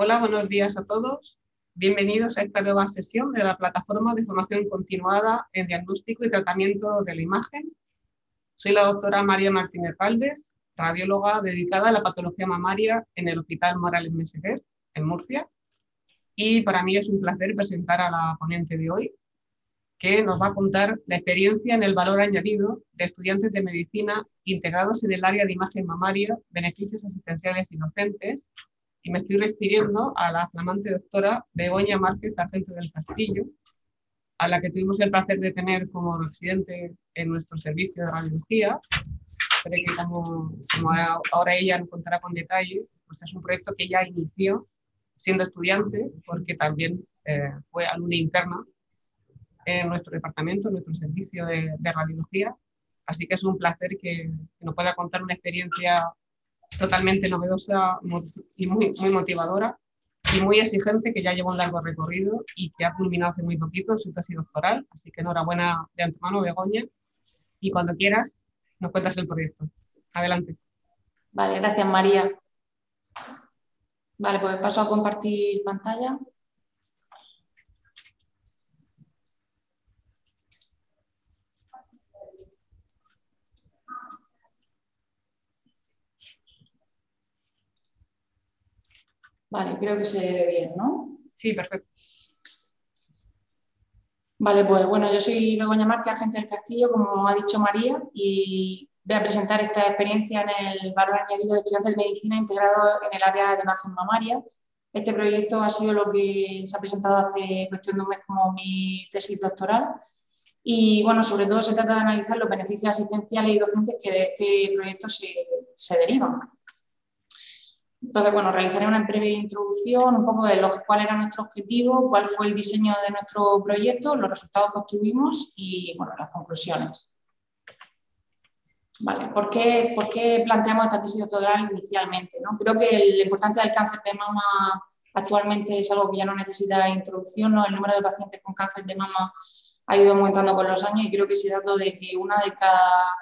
Hola, buenos días a todos. Bienvenidos a esta nueva sesión de la plataforma de formación continuada en diagnóstico y tratamiento de la imagen. Soy la doctora María Martínez Calves, radióloga dedicada a la patología mamaria en el Hospital Morales Meseguer, en Murcia. Y para mí es un placer presentar a la ponente de hoy, que nos va a contar la experiencia en el valor añadido de estudiantes de medicina integrados en el área de imagen mamaria, beneficios asistenciales y docentes y me estoy refiriendo a la flamante doctora Begoña Márquez Sargento del Castillo, a la que tuvimos el placer de tener como residente en nuestro servicio de radiología. Creo que como, ahora ella nos contará con detalle, pues es un proyecto que ya inició siendo estudiante, porque también eh, fue alumna interna en nuestro departamento, en nuestro servicio de, radiología. Así que es un placer que, que nos pueda contar una experiencia totalmente novedosa y muy, motivadora y muy exigente, que ya lleva un largo recorrido y que ha culminado hace muy poquito en su tesis doctoral. Así que enhorabuena de antemano, Begoña. Y cuando quieras, nos cuentas el proyecto. Adelante. Vale, gracias, María. Vale, pues paso a compartir pantalla. Vale, creo que se ve bien, ¿no? Sí, perfecto. Vale, pues bueno, yo soy Begoña Márquez, agente del Castillo, como ha dicho María, y voy a presentar esta experiencia en el valor añadido de estudiantes de medicina integrado en el área de imagen mamaria. Este proyecto ha sido lo que se ha presentado hace cuestión de un mes como mi tesis doctoral. Y bueno, sobre todo se trata de analizar los beneficios asistenciales y docentes que de este proyecto se, se derivan. Entonces, bueno, realizaré una breve introducción, un poco de lo, cuál era nuestro objetivo, cuál fue el diseño de nuestro proyecto, los resultados que obtuvimos y, bueno, las conclusiones. Vale, ¿por qué, por qué planteamos esta tesis doctoral inicialmente? ¿no? Creo que la importancia del cáncer de mama actualmente es algo que ya no necesita introducción, ¿no? El número de pacientes con cáncer de mama ha ido aumentando con los años y creo que ese dato de que una de cada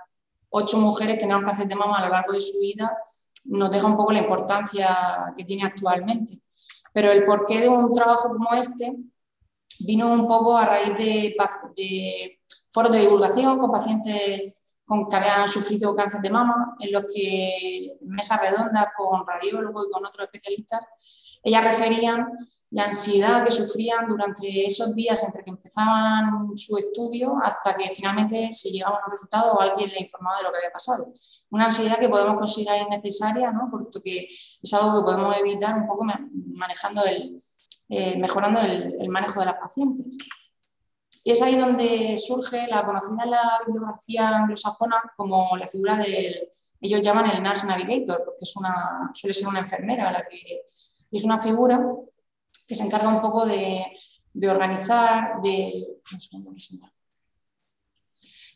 ocho mujeres tendrá un cáncer de mama a lo largo de su vida nos deja un poco la importancia que tiene actualmente. Pero el porqué de un trabajo como este vino un poco a raíz de, de foros de divulgación con pacientes con, que habían sufrido cáncer de mama, en los que mesa redonda con radiólogos y con otros especialistas, ellas referían la ansiedad que sufrían durante esos días entre que empezaban su estudio hasta que finalmente se llegaba a un resultado o alguien le informaba de lo que había pasado. Una ansiedad que podemos considerar innecesaria, ¿no? porque es algo que podemos evitar un poco manejando el, eh, mejorando el, manejo de las pacientes. Y es ahí donde surge la conocida en la bibliografía anglosajona como la figura del, ellos llaman el Nurse Navigator, porque es una, suele ser una enfermera la que es una figura que se encarga un poco de, organizar, de,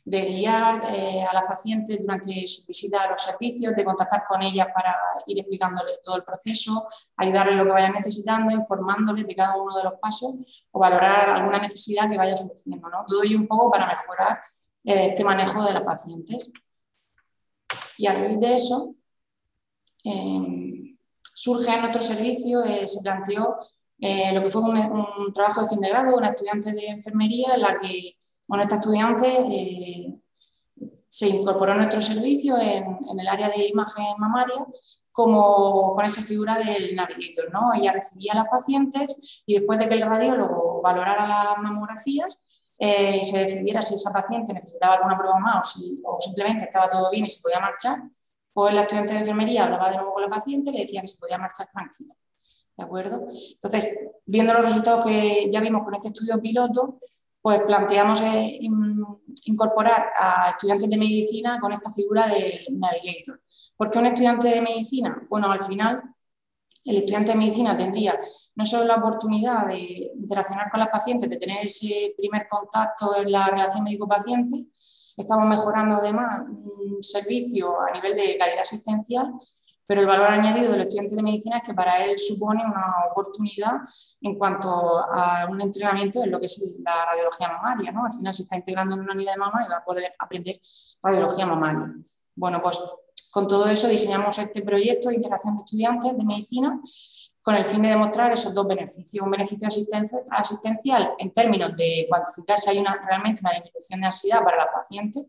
guiar eh, a las pacientes durante su visita a los servicios, de contactar con ellas para ir explicándoles todo el proceso, ayudarles lo que vayan necesitando, informándoles de cada uno de los pasos o valorar alguna necesidad que vaya surgiendo. ¿no? Todo ello un poco para mejorar eh, este manejo de las pacientes. Y a raíz de eso, em, surge en nuestro servicio, eh, se planteó eh, lo que fue un, trabajo de fin de grado, una estudiante de enfermería, en la que bueno, esta estudiante eh, se incorporó a nuestro servicio en, el área de imagen mamaria como con esa figura del navigator. ¿no? Ella recibía a las pacientes y después de que el radiólogo valorara las mamografías y se decidiera si esa paciente necesitaba alguna prueba más o, si, o simplemente estaba todo bien y se podía marchar, pues la estudiante de enfermería hablaba de nuevo con la paciente y le decía que se podía marchar tranquila. ¿De acuerdo? Entonces, viendo los resultados que ya vimos con este estudio piloto, pues planteamos eh, incorporar a estudiantes de medicina con esta figura del navigator. ¿Por qué un estudiante de medicina? Bueno, al final, el estudiante de medicina tendría no solo la oportunidad de interaccionar con las pacientes, de tener ese primer contacto en la relación médico-paciente, Estamos mejorando además un servicio a nivel de calidad asistencial, pero el valor añadido del estudiante de medicina es que para él supone una oportunidad en cuanto a un entrenamiento en lo que es la radiología mamaria. ¿no? Al final se está integrando en una unidad de mama y va a poder aprender radiología mamaria. Bueno, pues con todo eso diseñamos este proyecto de integración de estudiantes de medicina con el fin de demostrar esos dos beneficios. Un beneficio asistencial en términos de cuantificar si hay una, realmente una disminución de ansiedad para las pacientes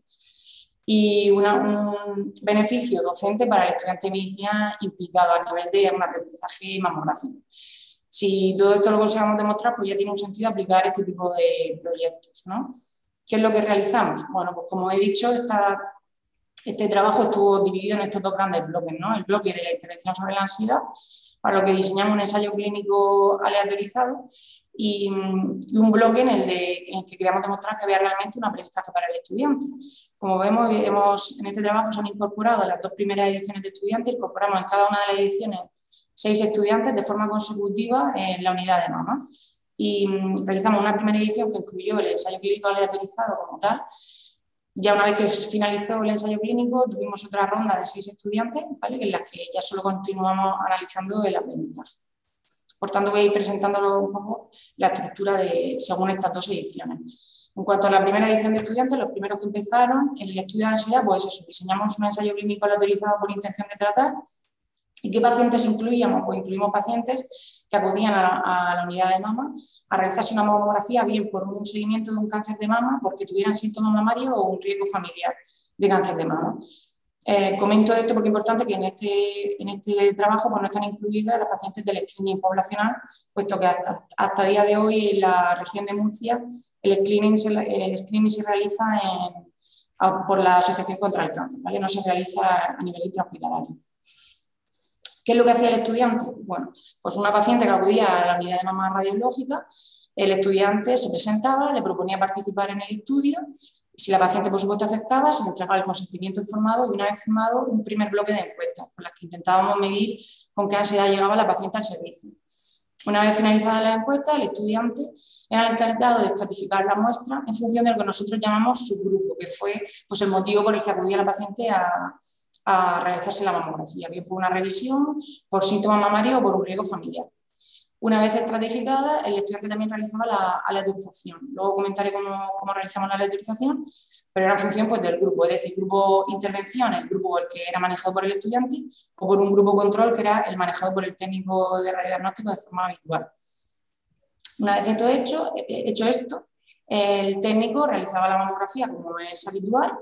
y un beneficio docente para el estudiante de medicina implicado a nivel de un aprendizaje mamográfico. Si todo esto lo conseguimos demostrar, pues ya tiene un sentido aplicar este tipo de proyectos. ¿no? ¿Qué es lo que realizamos? Bueno, pues como he dicho, este trabajo estuvo dividido en estos dos grandes bloques, ¿no? El bloque de la intervención sobre la ansiedad, para lo que diseñamos un ensayo clínico aleatorizado, y, un bloque en el, de, en el que queríamos demostrar que había realmente un aprendizaje para el estudiante. Como vemos, hemos, en este trabajo se han incorporado las dos primeras ediciones de estudiantes, incorporamos en cada una de las ediciones seis estudiantes de forma consecutiva en la unidad de mama. Y mm, realizamos una primera edición que incluyó el ensayo clínico aleatorizado como tal. Ya una vez que finalizó el ensayo clínico, tuvimos otra ronda de seis estudiantes, ¿vale? en las que ya solo continuamos analizando el aprendizaje. Por tanto, voy a ir presentándolo un poco la estructura de, según estas dos ediciones. En cuanto a la primera edición de estudiantes, los primeros que empezaron en el estudio de ansiedad, pues eso, diseñamos un ensayo clínico aleatorizado por intención de tratar ¿Y qué pacientes incluíamos? Pues incluimos pacientes que acudían a, la unidad de mama a realizarse una mamografía bien por un seguimiento de un cáncer de mama, porque tuvieran síntomas mamarios o un riesgo familiar de cáncer de mama. Eh, comento esto porque es importante que en este, en este trabajo pues, no están incluidas las pacientes del screening poblacional, puesto que hasta, el día de hoy en la región de Murcia el screening se, el screening se realiza por la Asociación contra el Cáncer, ¿vale? no se realiza a nivel intrahospitalario. ¿Qué es lo que hacía el estudiante? Bueno, pues una paciente que acudía a la unidad de mamá radiológica, el estudiante se presentaba, le proponía participar en el estudio, si la paciente por supuesto aceptaba, se le entregaba el consentimiento informado y una vez firmado un primer bloque de encuestas con las que intentábamos medir con qué ansiedad llegaba la paciente al servicio. Una vez finalizada la encuesta, el estudiante era el encargado de estratificar la muestra en función de lo que nosotros llamamos subgrupo, que fue pues, el motivo por el que acudía la paciente a, a realizarse la mamografía, bien por una revisión, por síntomas mamarios o por un riesgo familiar. Una vez estratificada, el estudiante también realizaba la aleatorización. Luego comentaré cómo, cómo realizamos la aleatorización, pero era en función pues, del grupo, es decir, grupo intervención, el grupo el que era manejado por el estudiante, o por un grupo control que era el manejado por el técnico de radiodiagnóstico de forma habitual. Una vez esto hecho, hecho esto, el técnico realizaba la mamografía como es habitual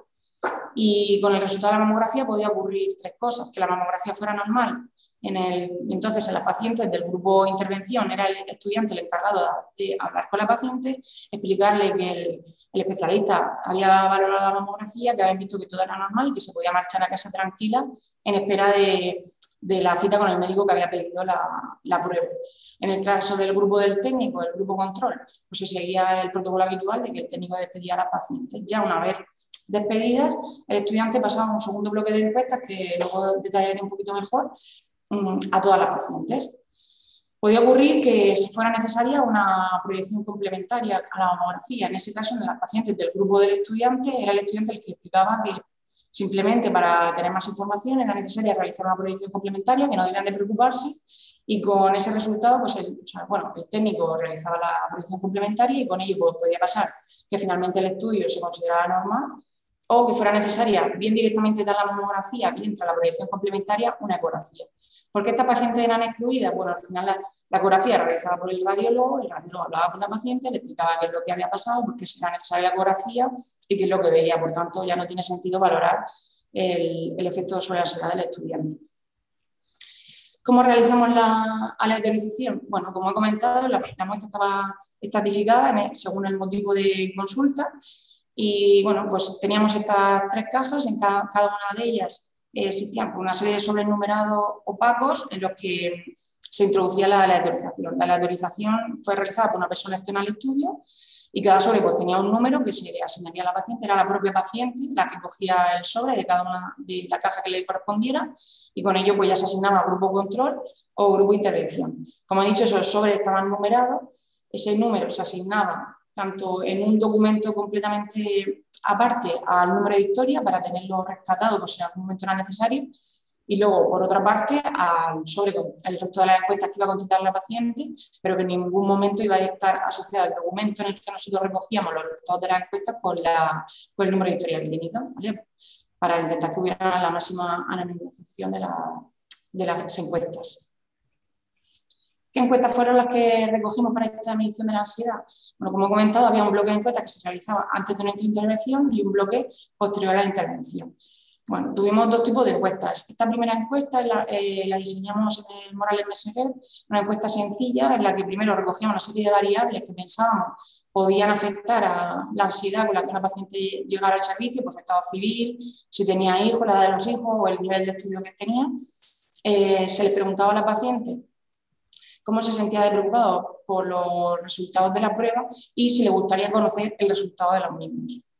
y con el resultado de la mamografía podía ocurrir tres cosas, que la mamografía fuera normal. En el, entonces, en las pacientes del grupo intervención era el estudiante el encargado de, hablar con la paciente, explicarle que el, especialista había valorado la mamografía, que habían visto que todo era normal y que se podía marchar a casa tranquila en espera de, de la cita con el médico que había pedido la, la, prueba. En el caso del grupo del técnico, el grupo control, pues se seguía el protocolo habitual de que el técnico despedía a la paciente. Ya una vez despedidas, el estudiante pasaba un segundo bloque de encuestas que luego detallaré un poquito mejor mm, a todas las pacientes. Podía ocurrir que si fuera necesaria una proyección complementaria a la mamografía. En ese caso, en las pacientes del grupo del estudiante, era el estudiante el que explicaba que simplemente para tener más información era necesaria realizar una proyección complementaria, que no debían de preocuparse, y con ese resultado, pues el, bueno, el técnico realizaba la proyección complementaria y con ello pues, podía pasar que finalmente el estudio se consideraba normal o que fuera necesaria bien directamente dar la mamografía, bien tras la proyección complementaria, una ecografía. ¿Por qué estas pacientes eran excluidas? Bueno, al final la, ecografía era realizada por el radiólogo, el radiólogo hablaba con la paciente, le explicaba qué es lo que había pasado, por qué era necesaria la ecografía y qué es lo que veía. Por tanto, ya no tiene sentido valorar el, efecto sobre la ansiedad del estudiante. ¿Cómo realizamos la aleatorización? Bueno, como he comentado, la, muestra estaba estratificada según el motivo de consulta y bueno, pues teníamos estas tres cajas, en cada, una de ellas existían una serie de sobrenumerados opacos en los que se introducía la aleatorización. La aleatorización fue realizada por una persona externa al estudio y cada sobre pues, tenía un número que se le asignaría a la paciente, era la propia paciente la que cogía el sobre de cada una de la caja que le correspondiera y con ello pues, ya se asignaba grupo control o grupo intervención. Como he dicho, esos sobres estaban numerados, ese número se asignaba tanto en un documento completamente aparte al número de historia para tenerlo rescatado por si en algún momento era necesario y luego, por otra parte, al sobre el resto de las encuestas que iba a contestar la paciente, pero que en ningún momento iba a estar asociado al documento en el que nosotros recogíamos los resultados de las encuestas con, la, con el número de historia clínica, para intentar que hubiera la máxima anonimización de las encuestas. ¿Qué encuestas fueron las que recogimos para esta medición de la ansiedad? Bueno, como he comentado, había un bloque de encuestas que se realizaba antes de nuestra intervención y un bloque posterior a la intervención. Bueno, tuvimos dos tipos de encuestas. Esta primera encuesta la, eh, diseñamos en el Morales Messenger, una encuesta sencilla en la que primero recogíamos una serie de variables que pensábamos podían afectar a la ansiedad con la que una paciente llegara al servicio, por su estado civil, si tenía hijos, la edad de los hijos o el nivel de estudio que tenía. Eh, se le preguntaba a la paciente cómo se sentía de preocupado por los resultados de la prueba y si le gustaría conocer el resultado de los mismos.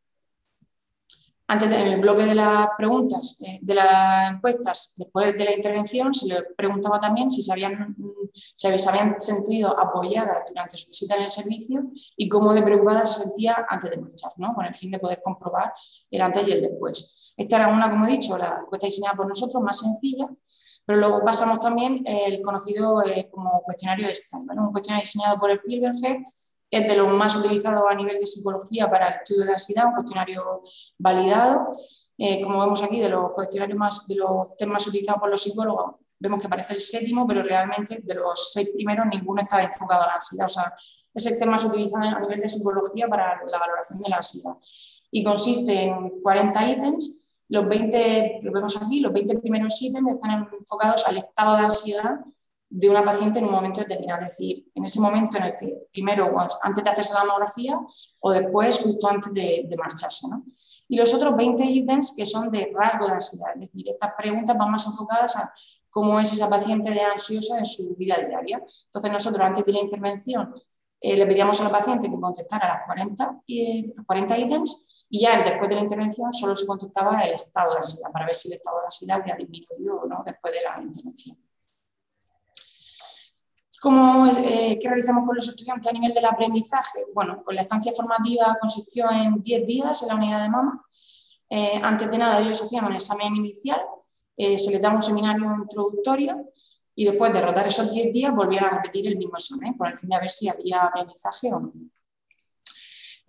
Antes del bloque de las preguntas, eh, de las encuestas, después de la intervención, se le preguntaba también si se habían, se habían sentido apoyadas durante su visita en el servicio y cómo de preocupada se sentía antes de marchar, ¿no? con el fin de poder comprobar el antes y el después. Esta era una, como he dicho, la encuesta diseñada por nosotros, más sencilla, pero luego pasamos también el conocido eh, como cuestionario de un cuestionario diseñado por el Pilberger es de los más utilizados a nivel de psicología para el estudio de ansiedad, un cuestionario validado. Eh, como vemos aquí, de los cuestionarios más, de los temas utilizados por los psicólogos, vemos que aparece el séptimo, pero realmente de los seis primeros ninguno está enfocado a la ansiedad. O sea, es el tema más utilizado a nivel de psicología para la valoración de la ansiedad. Y consiste en 40 ítems. Los 20, lo vemos aquí, los 20 primeros ítems están enfocados al estado de ansiedad de una paciente en un momento determinado, es decir, en ese momento en el que primero antes de hacerse la mamografía o después justo antes de, marcharse. ¿no? Y los otros 20 ítems que son de rasgo de ansiedad, es decir, estas preguntas van más enfocadas a cómo es esa paciente de ansiosa en su vida diaria. Entonces nosotros antes de la intervención eh, le pedíamos a la paciente que contestara las 40, y 40 ítems y ya después de la intervención solo se contestaba el estado de ansiedad para ver si el estado de ansiedad había disminuido o no después de la intervención. ¿Cómo, eh, ¿Qué realizamos con los estudiantes a nivel del aprendizaje? Bueno, pues la estancia formativa consistió en 10 días en la unidad de mama. Eh, antes de nada, ellos hacían un examen inicial, eh, se les daba un seminario introductorio y después de rotar esos 10 días volvían a repetir el mismo examen con el fin de ver si había aprendizaje o no.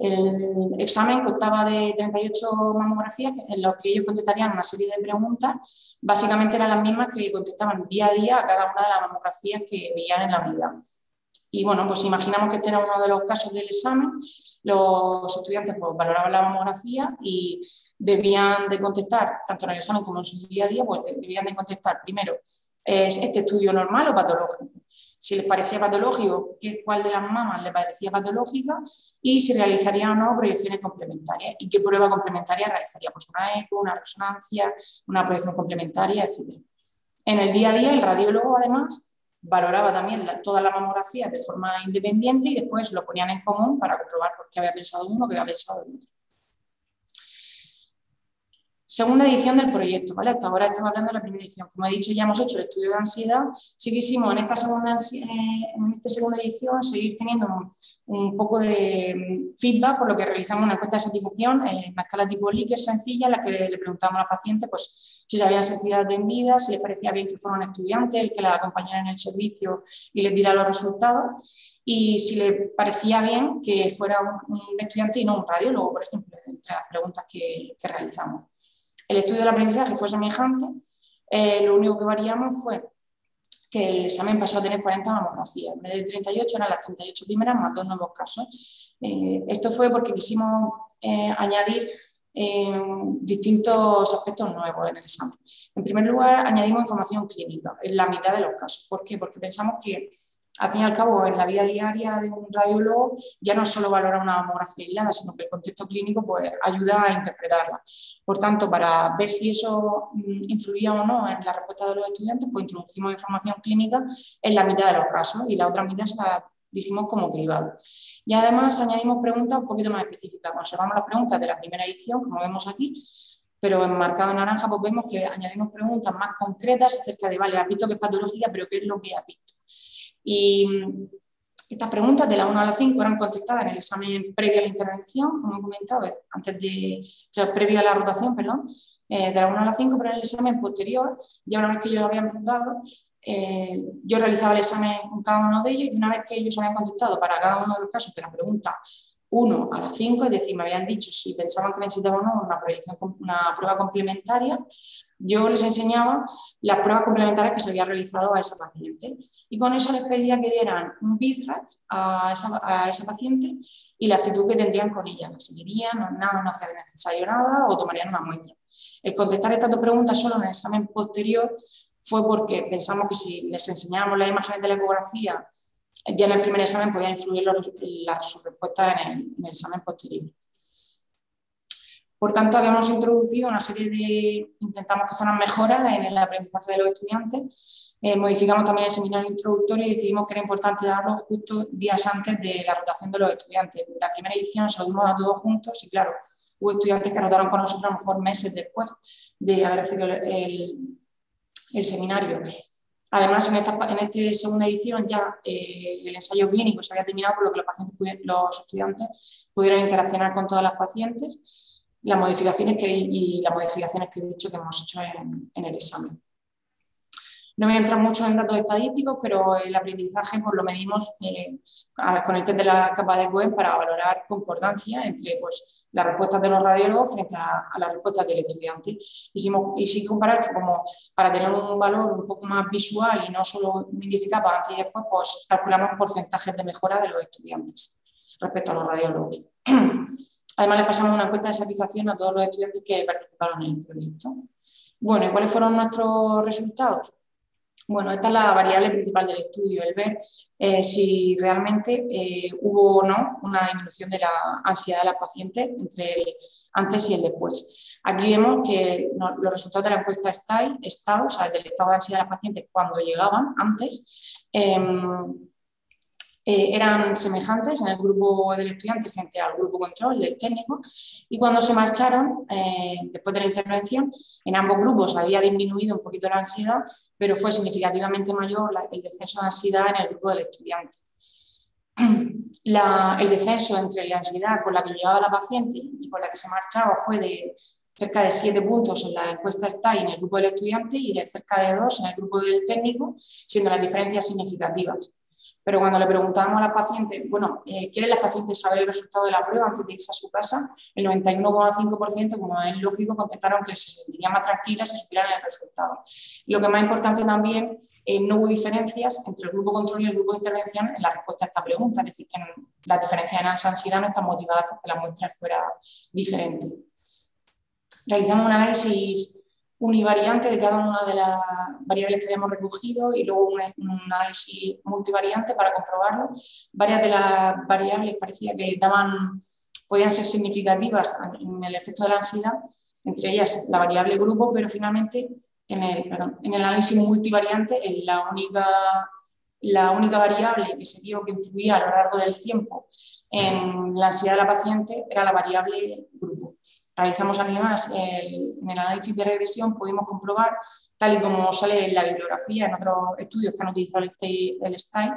El examen constaba de 38 mamografías en las que ellos contestarían una serie de preguntas. Básicamente eran las mismas que contestaban día a día a cada una de las mamografías que veían en la unidad. Y bueno, pues imaginamos que este era uno de los casos del examen. Los estudiantes pues, valoraban la mamografía y debían de contestar, tanto en el examen como en su día a día, pues debían de contestar primero, ¿es este estudio normal o patológico? Si les parecía patológico, cuál de las mamas le parecía patológica y si realizaría o no proyecciones complementarias y qué prueba complementaria realizaría, pues una eco, una resonancia, una proyección complementaria, etc. En el día a día, el radiólogo además valoraba también la mamografía de forma independiente y después lo ponían en común para comprobar por qué había pensado uno, qué había pensado el otro. Segunda edición del proyecto, ¿vale? Hasta ahora estamos hablando de la primera edición. Como he dicho, ya hemos hecho el estudio de ansiedad. Sí en esta segunda, eh, en esta segunda edición seguir teniendo un, poco de mm, feedback, por lo que realizamos una encuesta de satisfacción en eh, una escala tipo Likert sencilla, en la que le preguntamos a la paciente pues, si se habían sentido atendidas, si les parecía bien que fueran estudiantes, el que la acompañara en el servicio y les diera los resultados y si le parecía bien que fuera un, estudiante y no un radiólogo, por ejemplo, entre las preguntas que realizamos. El estudio del aprendizaje fue semejante, eh, lo único que variamos fue que el examen pasó a tener 40 mamografías, en vez de 38 eran las 38 primeras más dos nuevos casos. Eh, esto fue porque quisimos eh, añadir distintos aspectos nuevos en el examen. En primer lugar, añadimos información clínica en la mitad de los casos. ¿Por qué? Porque pensamos que al fin y al cabo, en la vida diaria de un radiólogo ya no solo valora una mamografía aislada, sino que el contexto clínico pues, ayuda a interpretarla. Por tanto, para ver si eso mm, influía o no en la respuesta de los estudiantes, pues introducimos información clínica en la mitad de los casos y la otra mitad se la dijimos como cribado. Y además añadimos preguntas un poquito más específicas. Conservamos las preguntas de la primera edición, como vemos aquí, pero enmarcado en naranja pues vemos que añadimos preguntas más concretas acerca de, vale, has visto que es patología, pero ¿qué es lo que has visto? Y mm, estas preguntas de la 1 a la 5 eran contestadas en el examen previo a la intervención, como he comentado, antes de, previo a la rotación, perdón, eh, de la 1 a la 5, pero en el examen posterior, ya una vez que ellos habían preguntado, eh, yo realizaba el examen con cada uno de ellos y una vez que ellos habían contestado para cada uno de los casos de la pregunta 1 a la 5, es decir, me habían dicho si pensaban que necesitaban o no una prueba complementaria, yo les enseñaba las pruebas complementarias que se había realizado a esa paciente y con eso les pedía que dieran un BIDRAT a esa, paciente y la actitud que tendrían con ella. ¿La seguirían? ¿No, nada, no hacía necesario nada? ¿O tomarían una muestra? El contestar estas dos preguntas solo en el examen posterior fue porque pensamos que si les enseñábamos las imágenes de la ecografía ya en el primer examen podía influir la, su respuesta en el, examen posterior. Por tanto, habíamos introducido una serie de, intentamos que fueran mejoras en el aprendizaje de los estudiantes, eh, modificamos también el seminario introductorio y decidimos que era importante darlo justo días antes de la rotación de los estudiantes. La primera edición se lo dimos a todos juntos y claro, hubo estudiantes que rotaron con nosotros a lo mejor meses después de haber recibido el, seminario. Además, en esta, en segunda edición ya eh, el ensayo clínico se había terminado, por lo que los, pacientes los estudiantes pudieron interaccionar con todas las pacientes las modificaciones que, y las modificaciones que he dicho que hemos hecho en, el examen. No voy a entrar mucho en datos estadísticos, pero el aprendizaje pues, lo medimos eh, con el test de la capa de web para valorar concordancia entre pues, las respuestas de los radiólogos frente a, las respuestas del estudiante. Hicimos, y sí comparar que como para tener un valor un poco más visual y no solo un índice capa antes y después, pues calculamos porcentajes de mejora de los estudiantes respecto a los radiólogos. Además, le pasamos una encuesta de satisfacción a todos los estudiantes que participaron en el proyecto. Bueno, ¿y cuáles fueron nuestros resultados? Bueno, esta es la variable principal del estudio, el ver eh, si realmente eh, hubo o no una disminución de la ansiedad de la paciente entre el antes y el después. Aquí vemos que los resultados de la encuesta estado, o sea, del estado de ansiedad de la paciente cuando llegaban antes, em, eh, eran semejantes en el grupo del estudiante frente al grupo control del técnico y cuando se marcharon, después de la intervención, en ambos grupos había disminuido un poquito la ansiedad, pero fue significativamente mayor el descenso de ansiedad en el grupo del estudiante. el descenso entre la ansiedad con la que llegaba la paciente y con la que se marchaba fue de cerca de 7 puntos en la encuesta STAI en el grupo del estudiante y de cerca de 2 en el grupo del técnico, siendo las diferencias significativas. Pero cuando le preguntábamos a las pacientes, bueno, eh, ¿quieren las pacientes saber el resultado de la prueba antes de irse a su casa? El 91,5%, como es lógico, contestaron que se sentirían más tranquilas si supieran el resultado. lo que más importante también, eh, no hubo diferencias entre el grupo control y el grupo de intervención en la respuesta a esta pregunta, es decir, que las diferencias en ansiedad no están motivadas porque la muestra fuera diferente. Realizamos un análisis univariante de cada una de las variables que habíamos recogido y luego un, análisis multivariante para comprobarlo. Varias de las variables parecía que daban, podían ser significativas en el efecto de la ansiedad, entre ellas la variable grupo, pero finalmente en el, en el análisis multivariante la única, la única variable que se vio que influía a lo largo del tiempo en la ansiedad de la paciente era la variable grupo. Realizamos además el, en el análisis de regresión, pudimos comprobar, tal y como sale en la bibliografía, en otros estudios que han utilizado el, STAI,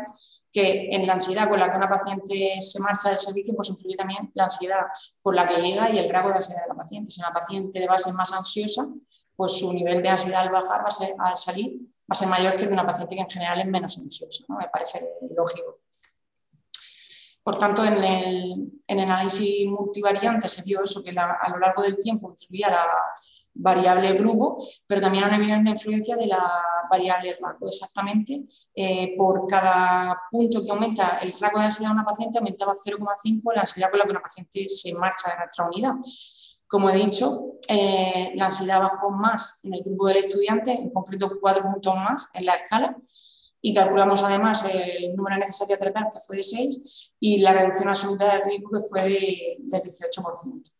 que en la ansiedad con la que una paciente se marcha del servicio, pues influye también la ansiedad por la que llega y el grado de ansiedad de la paciente. Si una paciente de base es más ansiosa, pues su nivel de ansiedad al bajar, va a ser, al salir, va a ser mayor que el de una paciente que en general es menos ansiosa. Me parece lógico. Por tanto, en el, análisis multivariante se vio eso, que a lo largo del tiempo influía la variable grupo, pero también había una influencia de la variable rasgo. Exactamente, eh, por cada punto que aumenta el rasgo de ansiedad de una paciente, aumentaba 0,5 la ansiedad con la que una paciente se marcha de nuestra unidad. Como he dicho, eh, la ansiedad bajó más en el grupo del estudiante, en concreto 4 puntos más en la escala, y calculamos además el número necesario a tratar, que fue de 6, y la reducción absoluta de riesgo que fue de, del 18%.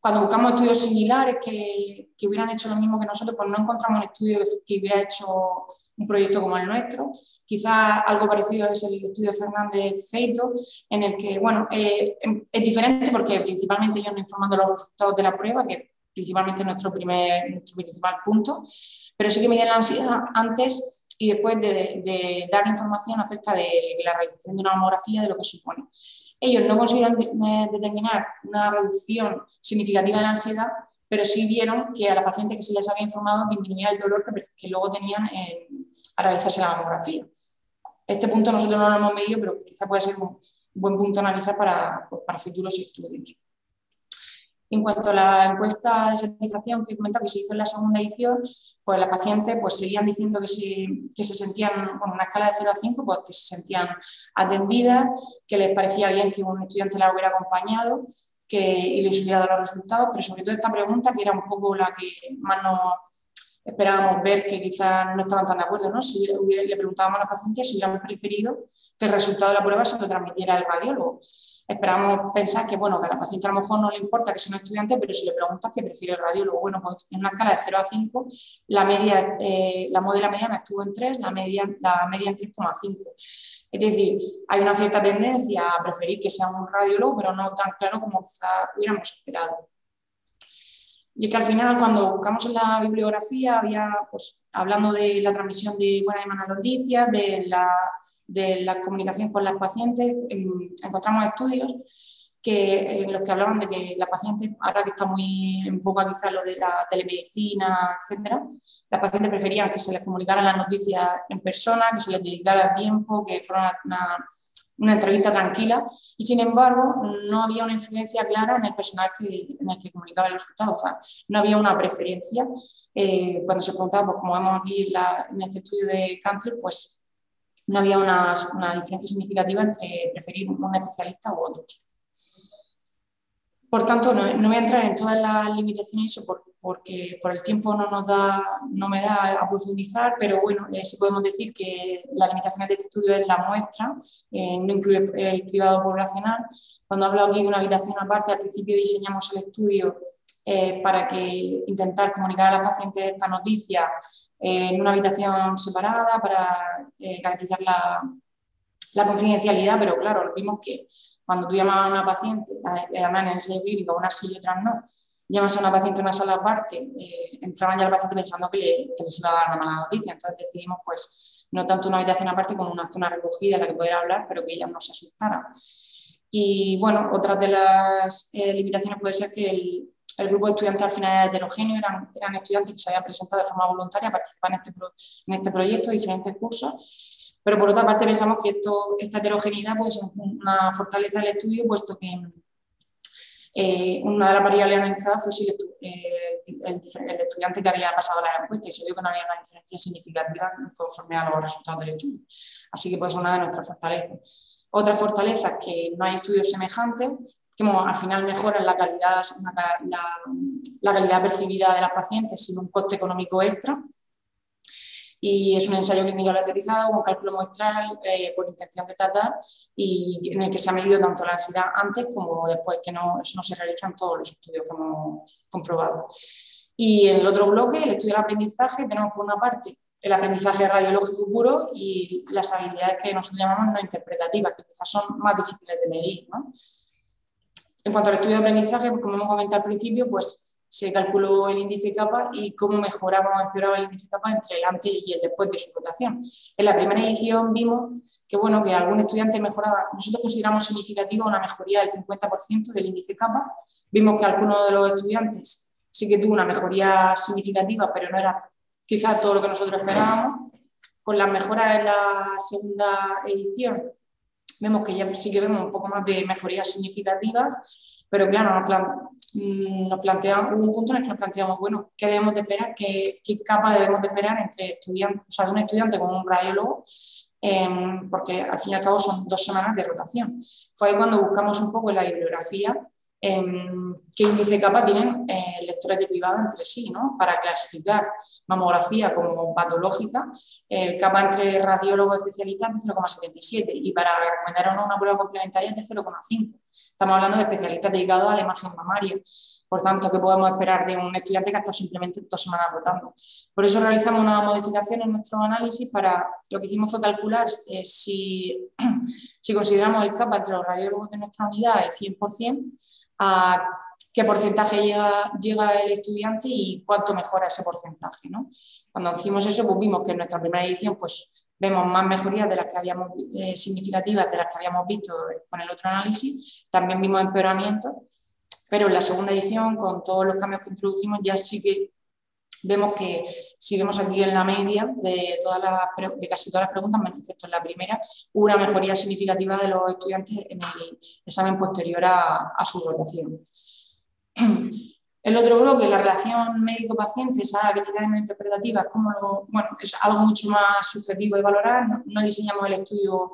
Cuando buscamos estudios similares que, que, hubieran hecho lo mismo que nosotros, pues no encontramos un estudio que, hubiera hecho un proyecto como el nuestro. Quizás algo parecido es el estudio Fernández Feito, en el que, bueno, eh, es diferente porque principalmente ellos nos informan de los resultados de la prueba, que principalmente es nuestro, primer, nuestro principal punto, pero sí que miden la ansiedad antes y después de, dar información acerca de la realización de una mamografía de lo que supone. Ellos no consiguieron determinar una reducción significativa de la ansiedad, pero sí vieron que a la paciente que se les había informado disminuía el dolor que, luego tenían a realizarse la mamografía. Este punto nosotros no lo hemos medido, pero quizá puede ser un buen punto a analizar para, pues, para futuros estudios. En cuanto a la encuesta de satisfacción que he comentado que se hizo en la segunda edición, pues las pacientes pues, seguían diciendo que se, que se sentían, con una escala de 0 a 5, pues que se sentían atendidas, que les parecía bien que un estudiante la hubiera acompañado que, y les hubiera dado los resultados, pero sobre todo esta pregunta, que era un poco la que más nos esperábamos ver que quizás no estaban tan de acuerdo, ¿no? Si le preguntábamos a la paciente si hubieran preferido que el resultado de la prueba se lo transmitiera el radiólogo esperamos pensar que, bueno, que a la paciente a lo mejor no le importa que sea un estudiante, pero si le preguntas qué prefiere el radiólogo, bueno, pues en una escala de 0 a 5, la media, eh, la mediana estuvo en 3, la media, la media en 3,5. Es decir, hay una cierta tendencia a preferir que sea un radiólogo, pero no tan claro como quizás hubiéramos esperado. Y es que al final, cuando buscamos en la bibliografía, había, pues, hablando de la transmisión de buenas y malas noticias, de la, de la comunicación con las pacientes, encontramos estudios que, en los que hablaban de que la paciente, ahora que está muy en boca quizás lo de la telemedicina, etcétera, las pacientes preferían que se les comunicaran las noticias en persona, que se les dedicara tiempo, que fuera una entrevista tranquila y sin embargo no había una influencia clara en el personal que, en el que comunicaba el resultado, o sea, no había una preferencia. Eh, cuando se preguntaba, pues como vemos aquí en este estudio de cáncer, pues no había una, una diferencia significativa entre preferir un especialista u otros. Por tanto, no, no, voy a entrar en todas las limitaciones por, porque por el tiempo no, nos da, no me da a profundizar, pero bueno, eh, sí podemos decir que las limitaciones de este estudio es la muestra, eh, no incluye el cribado poblacional. Cuando hablo aquí de una habitación aparte, al principio diseñamos el estudio eh, para que intentar comunicar a las pacientes esta noticia en una habitación separada para garantizar la, la confidencialidad, pero claro, vimos que cuando tú llamabas a una paciente, además en el ensayo clínico, unas sí y otras no, llamas a una paciente en una sala aparte, eh, entraban ya la paciente pensando que, le, que, les iba a dar una mala noticia. Entonces decidimos, pues, no tanto una habitación aparte como una zona recogida en la que poder hablar, pero que ellas no se asustaran. Y bueno, otra de las eh, limitaciones puede ser que el, grupo de estudiantes al final era heterogéneo, eran, eran estudiantes que se habían presentado de forma voluntaria a participar en este, en este proyecto, diferentes cursos pero por otra parte pensamos que esto, esta heterogeneidad puede ser una fortaleza del estudio, puesto que eh, una de las variables analizadas fue si eh, el, estudiante que había pasado la encuesta y se vio que no había una diferencia significativa conforme a los resultados del estudio. Así que pues una de nuestras fortalezas. Otra fortaleza es que no hay estudios semejantes que al final mejoran la calidad, la, la calidad percibida de las pacientes sin un coste económico extra y es un ensayo clínico aleatorizado con cálculo muestral eh, por intención de tratar y en el que se ha medido tanto la ansiedad antes como después, que no, se realiza en todos los estudios que hemos comprobado. Y en el otro bloque, el estudio del aprendizaje, tenemos por una parte el aprendizaje radiológico puro y las habilidades que nosotros llamamos no interpretativas, que quizás son más difíciles de medir. ¿no? En cuanto al estudio de aprendizaje, como hemos comentado al principio, pues se calculó el índice capa y cómo mejoraba o empeoraba el índice capa entre el antes y el después de su rotación. En la primera edición vimos que, bueno, que algún estudiante mejoraba, nosotros consideramos significativa una mejoría del 50% del índice capa, vimos que alguno de los estudiantes sí que tuvo una mejoría significativa, pero no era quizás todo lo que nosotros esperábamos. Con las mejoras en la segunda edición, vemos que ya sí que vemos un poco más de mejorías significativas, pero claro, Mm, nos planteamos, un punto en el que nos planteamos, bueno, ¿qué debemos de esperar? ¿Qué, capa debemos de esperar entre estudiantes, o sea, de un estudiante con un radiólogo? Em, porque al fin y al cabo son dos semanas de rotación. Fue ahí cuando buscamos un poco en la bibliografía em, qué índice capa tienen eh, lectores de privado entre sí, ¿no? Para clasificar mamografía como patológica, el capa entre radiólogo y especialista es de 0,77 y para recomendar una prueba complementaria es de 0,5. Estamos hablando de especialistas dedicados a la imagen mamaria. Por tanto, ¿qué podemos esperar de un estudiante que ha estado simplemente dos semanas rotando? Por eso realizamos una modificación en nuestro análisis para, lo que hicimos fue calcular eh, si, si consideramos el CAPA entre los radiólogos de nuestra unidad el 100%, a qué porcentaje llega, llega el estudiante y cuánto mejora ese porcentaje. Cuando hicimos eso, pues vimos que en nuestra primera edición pues, vemos más mejorías de las que habíamos, eh, significativas de las que habíamos visto con el otro análisis, también vimos empeoramiento, pero en la segunda edición, con todos los cambios que introducimos, ya sí que vemos que si vemos aquí en la media de, todas las, de casi todas las preguntas, excepto en la primera, una mejoría significativa de los estudiantes en el examen posterior a su rotación. El otro bloque, la relación médico-paciente, esas habilidades no interpretativas, como bueno, es algo mucho más subjetivo de valorar. No, diseñamos el estudio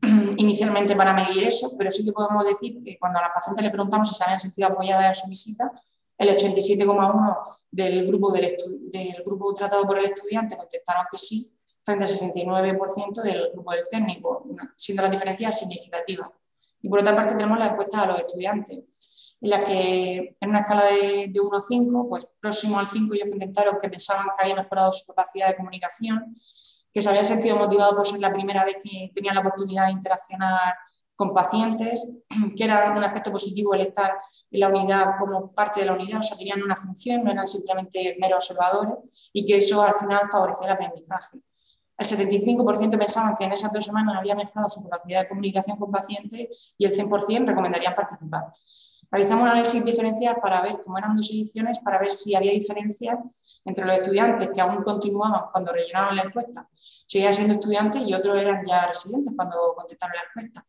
inicialmente para medir eso, pero sí que podemos decir que cuando a las pacientes le preguntamos si se habían sentido apoyadas en su visita, el 87,1% del grupo, del, del grupo tratado por el estudiante contestaron que sí, frente al 69% del grupo del técnico, siendo la diferencia significativa. Y por otra parte tenemos la encuesta a los estudiantes en la que en una escala de, 1 a 5, pues próximo al 5 ellos intentaron que pensaban que había mejorado su capacidad de comunicación, que se habían sentido motivados por ser la primera vez que tenían la oportunidad de interaccionar con pacientes, que era un aspecto positivo el estar en la unidad como parte de la unidad, o sea, tenían una función, no eran simplemente meros observadores, y que eso al final favorecía el aprendizaje. El 75% pensaban que en esas dos semanas había mejorado su capacidad de comunicación con pacientes y el 100% recomendarían participar. Realizamos un análisis diferencial para ver cómo eran dos ediciones, para ver si había diferencias entre los estudiantes que aún continuaban cuando rellenaron la encuesta, seguían siendo estudiantes y otros eran ya residentes cuando contestaron la encuesta.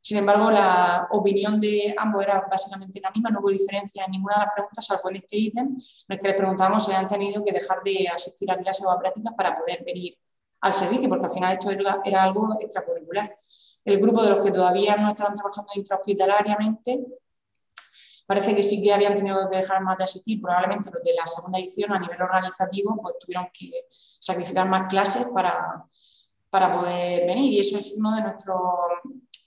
Sin embargo, la opinión de ambos era básicamente la misma, no hubo diferencia en ninguna de las preguntas, salvo en este ítem, en el que les preguntábamos si habían tenido que dejar de asistir a clases o a prácticas para poder venir al servicio, porque al final esto era, era algo extracurricular. El grupo de los que todavía no estaban trabajando intrahospitalariamente parece que sí que habían tenido que dejar más de asistir, probablemente los de la segunda edición a nivel organizativo pues tuvieron que sacrificar más clases para, para poder venir y eso es uno de nuestros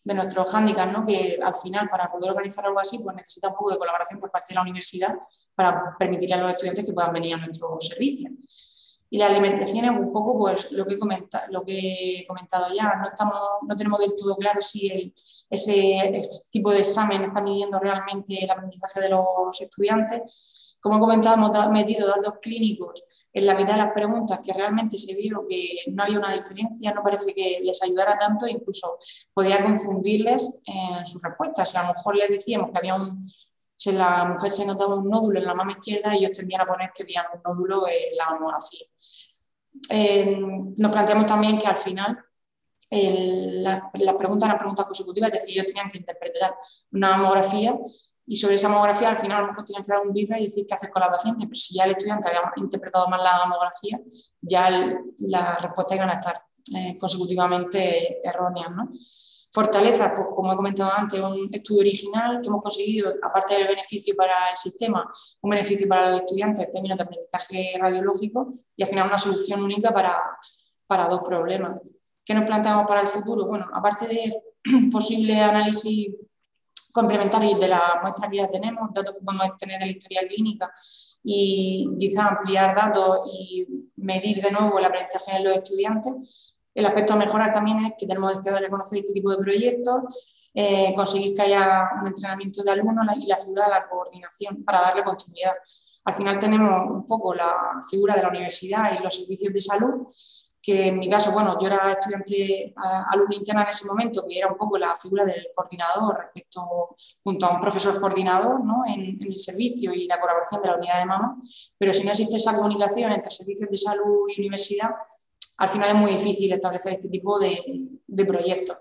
de nuestros hándicaps, ¿no? que al final para poder organizar algo así pues necesita un poco de colaboración por parte de la universidad para permitirle a los estudiantes que puedan venir a nuestro servicio. Y la alimentación es un poco pues, lo, que comenta, lo que he comentado ya. No, estamos, no tenemos del todo claro si ese, tipo de examen está midiendo realmente el aprendizaje de los estudiantes. Como he comentado, hemos metido datos clínicos en la mitad de las preguntas que realmente se vio que no había una diferencia, no parece que les ayudara tanto, incluso podía confundirles en sus respuestas. Si a lo mejor les decíamos que había un, si la mujer se notaba un nódulo en la mama izquierda, ellos tendían a poner que había un nódulo en la mamografía. Eh, nos planteamos también que al final la, pregunta era pregunta consecutiva, es decir, ellos tenían que interpretar una mamografía y sobre esa mamografía al final a lo mejor tenían que dar un vibra y decir qué hacer con la paciente, pero si ya el estudiante había interpretado mal la mamografía, ya las respuestas iban a estar eh, consecutivamente erróneas. ¿no? Fortaleza, pues como he comentado antes, un estudio original que hemos conseguido, aparte del beneficio para el sistema, un beneficio para los estudiantes en términos de aprendizaje radiológico y al final una solución única para, para dos problemas. ¿Qué nos planteamos para el futuro? Bueno, aparte de posible análisis complementario de la muestra que ya tenemos, datos que podemos tener de la historia clínica y quizá ampliar datos y medir de nuevo el aprendizaje de los estudiantes, el aspecto a mejorar también es que tenemos que darle a conocer este tipo de proyectos, eh, conseguir que haya un entrenamiento de alumnos y la figura de la coordinación para darle continuidad. Al final tenemos un poco la figura de la universidad y los servicios de salud, que en mi caso, bueno, yo era estudiante alumna interna en ese momento, que era un poco la figura del coordinador respecto, junto a un profesor coordinador ¿no? en, en, el servicio y la colaboración de la unidad de mama, pero si no existe esa comunicación entre servicios de salud y universidad, al final es muy difícil establecer este tipo de, de proyectos.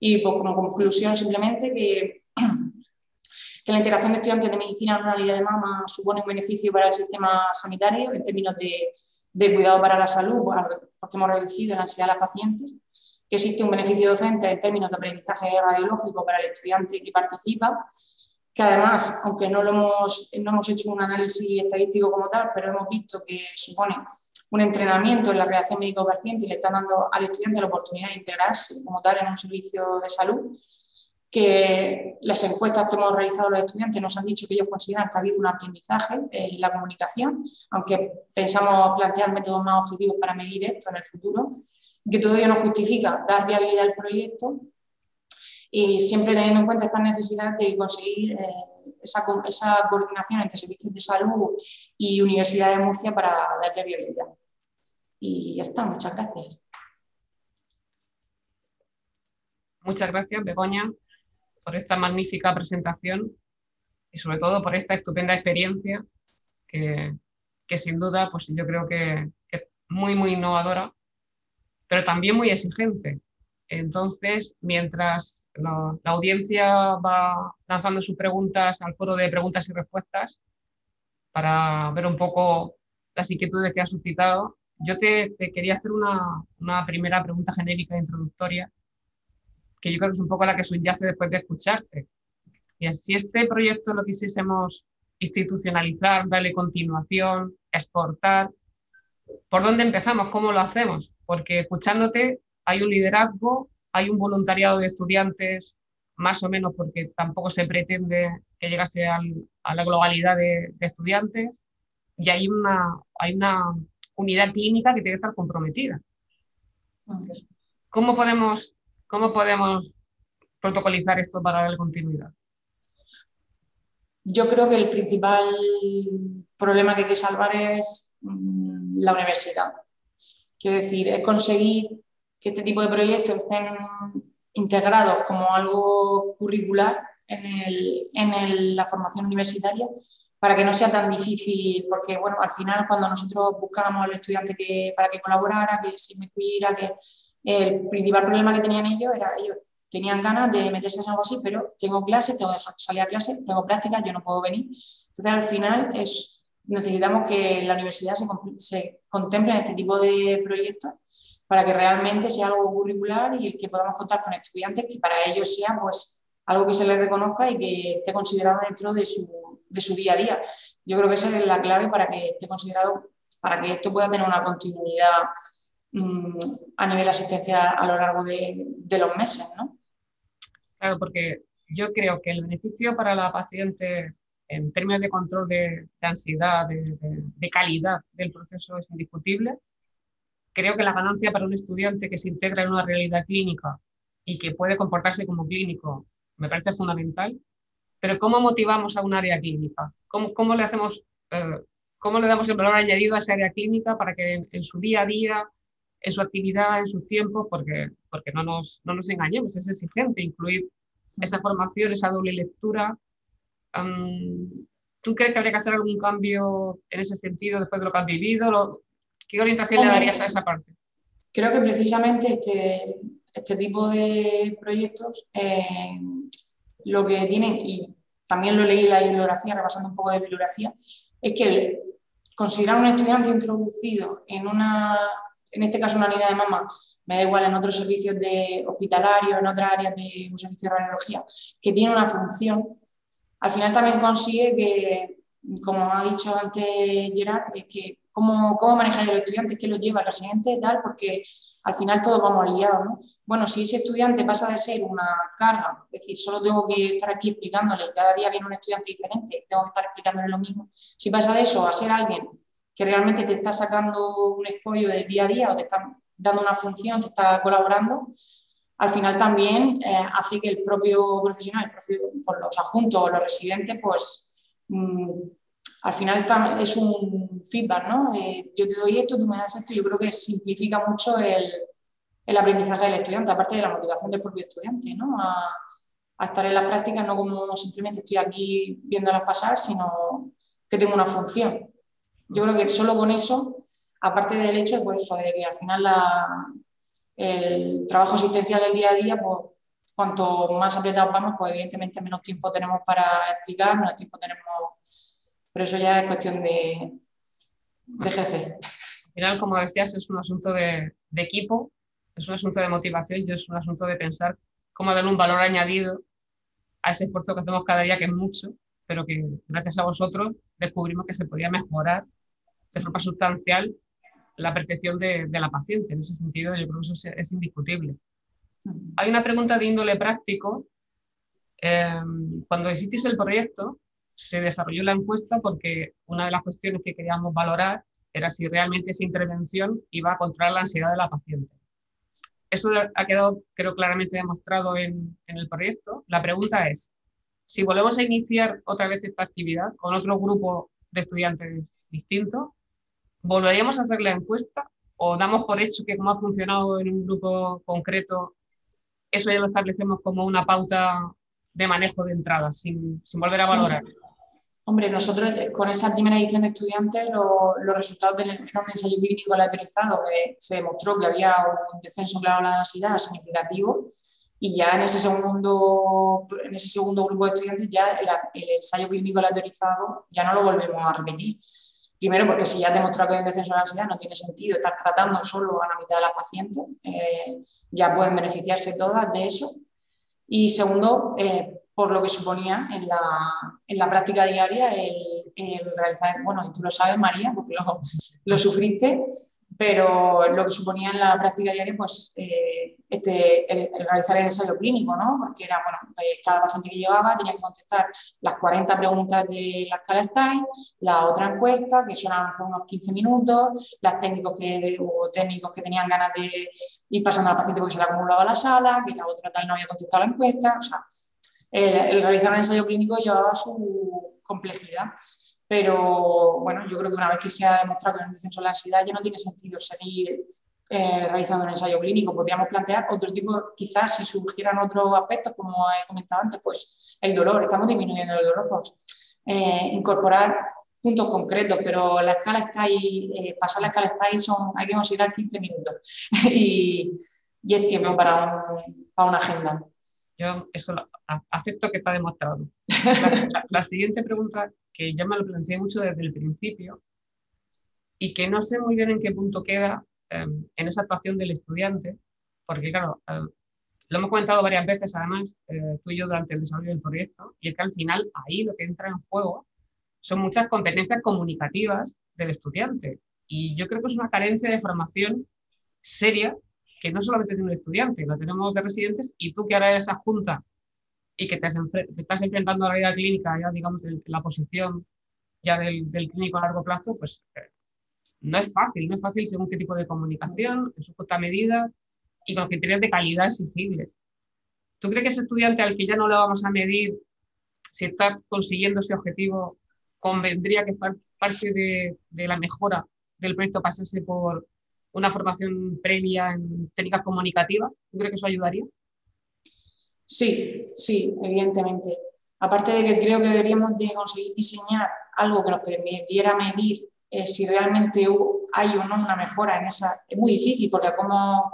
Y pues, como conclusión simplemente que, que, la integración de estudiantes de medicina en una unidad de mama supone un beneficio para el sistema sanitario en términos de, de cuidado para la salud, porque hemos reducido la ansiedad de las pacientes, que existe un beneficio docente en términos de aprendizaje radiológico para el estudiante que participa, que además, aunque no, lo hemos, no hemos hecho un análisis estadístico como tal, pero hemos visto que supone un entrenamiento en la relación médico-paciente y le están dando al estudiante la oportunidad de integrarse como tal en un servicio de salud, que las encuestas que hemos realizado los estudiantes nos han dicho que ellos consideran que ha habido un aprendizaje en la comunicación, aunque pensamos plantear métodos más objetivos para medir esto en el futuro, que ello nos justifica dar viabilidad al proyecto y siempre teniendo en cuenta esta necesidad de conseguir eh, esa, esa, coordinación entre servicios de salud y Universidad de Murcia para darle viabilidad. Y ya está, muchas gracias. Muchas gracias, Begoña, por esta magnífica presentación y sobre todo por esta estupenda experiencia que, que sin duda pues yo creo que, es muy, muy innovadora, pero también muy exigente, Entonces, mientras la, audiencia va lanzando sus preguntas al foro de preguntas y respuestas, para ver un poco las inquietudes que ha suscitado, yo te, quería hacer una, una, primera pregunta genérica introductoria, que yo creo que es un poco la que subyace después de escucharte. Y si este proyecto lo quisiésemos institucionalizar, darle continuación, exportar, ¿por dónde empezamos? ¿Cómo lo hacemos? Porque escuchándote hay un liderazgo, hay un voluntariado de estudiantes, más o menos porque tampoco se pretende que llegase a la globalidad de, estudiantes, y hay una, hay una unidad clínica que tiene que estar comprometida. ¿Cómo podemos, cómo podemos protocolizar esto para darle continuidad? Yo creo que el principal problema que hay que salvar es mm, la universidad. Quiero decir, es conseguir que este tipo de proyectos estén integrados como algo curricular en, la formación universitaria para que no sea tan difícil, porque bueno, al final cuando nosotros buscábamos al estudiante que, para que colaborara, que se me cuidara, que el principal problema que tenían ellos era ellos tenían ganas de meterse en algo así, pero tengo clases, tengo que salir a clase, tengo prácticas, yo no puedo venir. Entonces al final es, necesitamos que la universidad se, se contemple en este tipo de proyectos para que realmente sea algo curricular y el que podamos contar con estudiantes que para ellos sea pues algo que se les reconozca y que esté considerado dentro de su, de su día a día. Yo creo que esa es la clave para que esté considerado, para que esto pueda tener una continuidad mm, a nivel asistencia a lo largo de, los meses, ¿no? Claro, porque yo creo que el beneficio para la paciente en términos de control de, de ansiedad, de, de, calidad del proceso es indiscutible, creo que la ganancia para un estudiante que se integra en una realidad clínica y que puede comportarse como clínico me parece fundamental. Pero ¿cómo motivamos a un área clínica? ¿Cómo, cómo le hacemos, eh, cómo le damos el valor añadido a esa área clínica para que en, su día a día, en su actividad, en sus tiempos, porque, porque no, nos, no nos engañemos, es exigente incluir esa formación, esa doble lectura. ¿Tú crees que habría que hacer algún cambio en ese sentido después de lo que has vivido? ¿Qué orientación le darías a esa parte? Creo que precisamente este, este tipo de proyectos eh, lo que tienen, y también lo leí en la bibliografía, repasando un poco de bibliografía, es que considerar un estudiante introducido en una, en este caso una unidad de mama, me da igual en otros servicios de hospitalario, en otras áreas de un servicio de radiología, que tiene una función, al final también consigue que, como ha dicho antes Gerard, es que cómo, cómo manejar el estudiante, qué lo lleva el residente, tal, porque al final todos vamos liados, ¿no? Bueno, si ese estudiante pasa de ser una carga, es decir, solo tengo que estar aquí explicándole, cada día viene un estudiante diferente, tengo que estar explicándole lo mismo, si pasa de eso a ser alguien que realmente te está sacando un escollo del día a día o te está dando una función, te está colaborando, al final también eh, hace que el propio profesional, el propio, por los adjuntos o los residentes, pues mm, al final es un feedback, ¿no? Eh, yo te doy esto, tú me das esto, yo creo que simplifica mucho el, aprendizaje del estudiante, aparte de la motivación del propio estudiante, ¿no? A, estar en las prácticas, no como simplemente estoy aquí viéndolas pasar, sino que tengo una función. Yo creo que solo con eso, aparte del hecho pues, de que al final el trabajo asistencial del día a día, pues cuanto más apretados vamos, pues evidentemente menos tiempo tenemos para explicar, menos tiempo tenemos pero eso ya es cuestión de, de jefe. Al final, como decías, es un asunto de, equipo, es un asunto de motivación y es un asunto de pensar cómo darle un valor añadido a ese esfuerzo que hacemos cada día, que es mucho, pero que gracias a vosotros descubrimos que se podía mejorar de forma sustancial la percepción de, la paciente. En ese sentido, yo creo que eso es, indiscutible. Hay una pregunta de índole práctico. Eh, cuando hicisteis el proyecto, se desarrolló la encuesta porque una de las cuestiones que queríamos valorar era si realmente esa intervención iba a controlar la ansiedad de la paciente. Eso ha quedado, creo, claramente demostrado en, el proyecto. La pregunta es, si volvemos a iniciar otra vez esta actividad con otro grupo de estudiantes distinto, ¿volveríamos a hacer la encuesta o damos por hecho que como ha funcionado en un grupo concreto, eso ya lo establecemos como una pauta de manejo de entrada, sin, sin volver a valorar? Hombre, nosotros eh, con esa primera edición de estudiantes los resultados del un ensayo clínico aleatorizado que se demostró que había un descenso claro de la densidad significativo y ya en ese segundo, en ese segundo grupo de estudiantes ya el, ensayo clínico aleatorizado ya no lo volvemos a repetir. Primero porque si ya demostrado que hay un descenso de la densidad no tiene sentido estar tratando solo a la mitad de las pacientes, eh, ya pueden beneficiarse todas de eso. Y segundo, eh, por lo que suponía en la, en la práctica diaria el, realizar, bueno, y tú lo sabes María, porque lo, lo, sufriste, pero lo que suponía en la práctica diaria, pues eh, este, el, realizar el ensayo clínico, ¿no? Porque era, bueno, eh, cada paciente que llevaba tenía que contestar las 40 preguntas de la escala STAI, la otra encuesta, que son unos 15 minutos, las técnicos que, o técnicos que tenían ganas de ir pasando al paciente porque se le acumulaba la sala, que la otra tal no había contestado la encuesta, o sea, el, realizar un ensayo clínico llevaba su complejidad. Pero bueno, yo creo que una vez que se ha demostrado que un descenso de la ansiedad ya no tiene sentido seguir eh, realizando un ensayo clínico. Podríamos plantear otro tipo, quizás si surgieran otros aspectos, como he comentado antes, pues el dolor, estamos disminuyendo el dolor, pues eh, incorporar puntos concretos, pero la escala está ahí, eh, pasar la escala está ahí, son, hay que considerar 15 minutos y, y es tiempo para, para una agenda. Yo eso acepto que está demostrado. La, siguiente pregunta, que ya me lo planteé mucho desde el principio y que no sé muy bien en qué punto queda em, en esa actuación del estudiante, porque claro, em, lo hemos comentado varias veces además, eh, tú y yo durante el desarrollo del proyecto, y es que al final ahí lo que entra en juego son muchas competencias comunicativas del estudiante. Y yo creo que es una carencia de formación seria que no solamente tiene un estudiante, lo tenemos de residentes y tú que ahora eres adjunta y que te, estás enfrentando a la vida clínica, ya digamos, en, la posición ya del, del, clínico a largo plazo, pues eh, no es fácil, no es fácil según qué tipo de comunicación, en su justa medida y con criterios de calidad exigibles. ¿Tú crees que ese estudiante al que ya no le vamos a medir si está consiguiendo ese objetivo, convendría que parte de, de la mejora del proyecto pasase por una formación previa en técnicas comunicativas? ¿Tú crees que eso ayudaría? Sí, sí, evidentemente. Aparte de que creo que deberíamos de conseguir diseñar algo que nos permitiera medir eh, si realmente hay o no una mejora en esa. Es muy difícil porque cómo,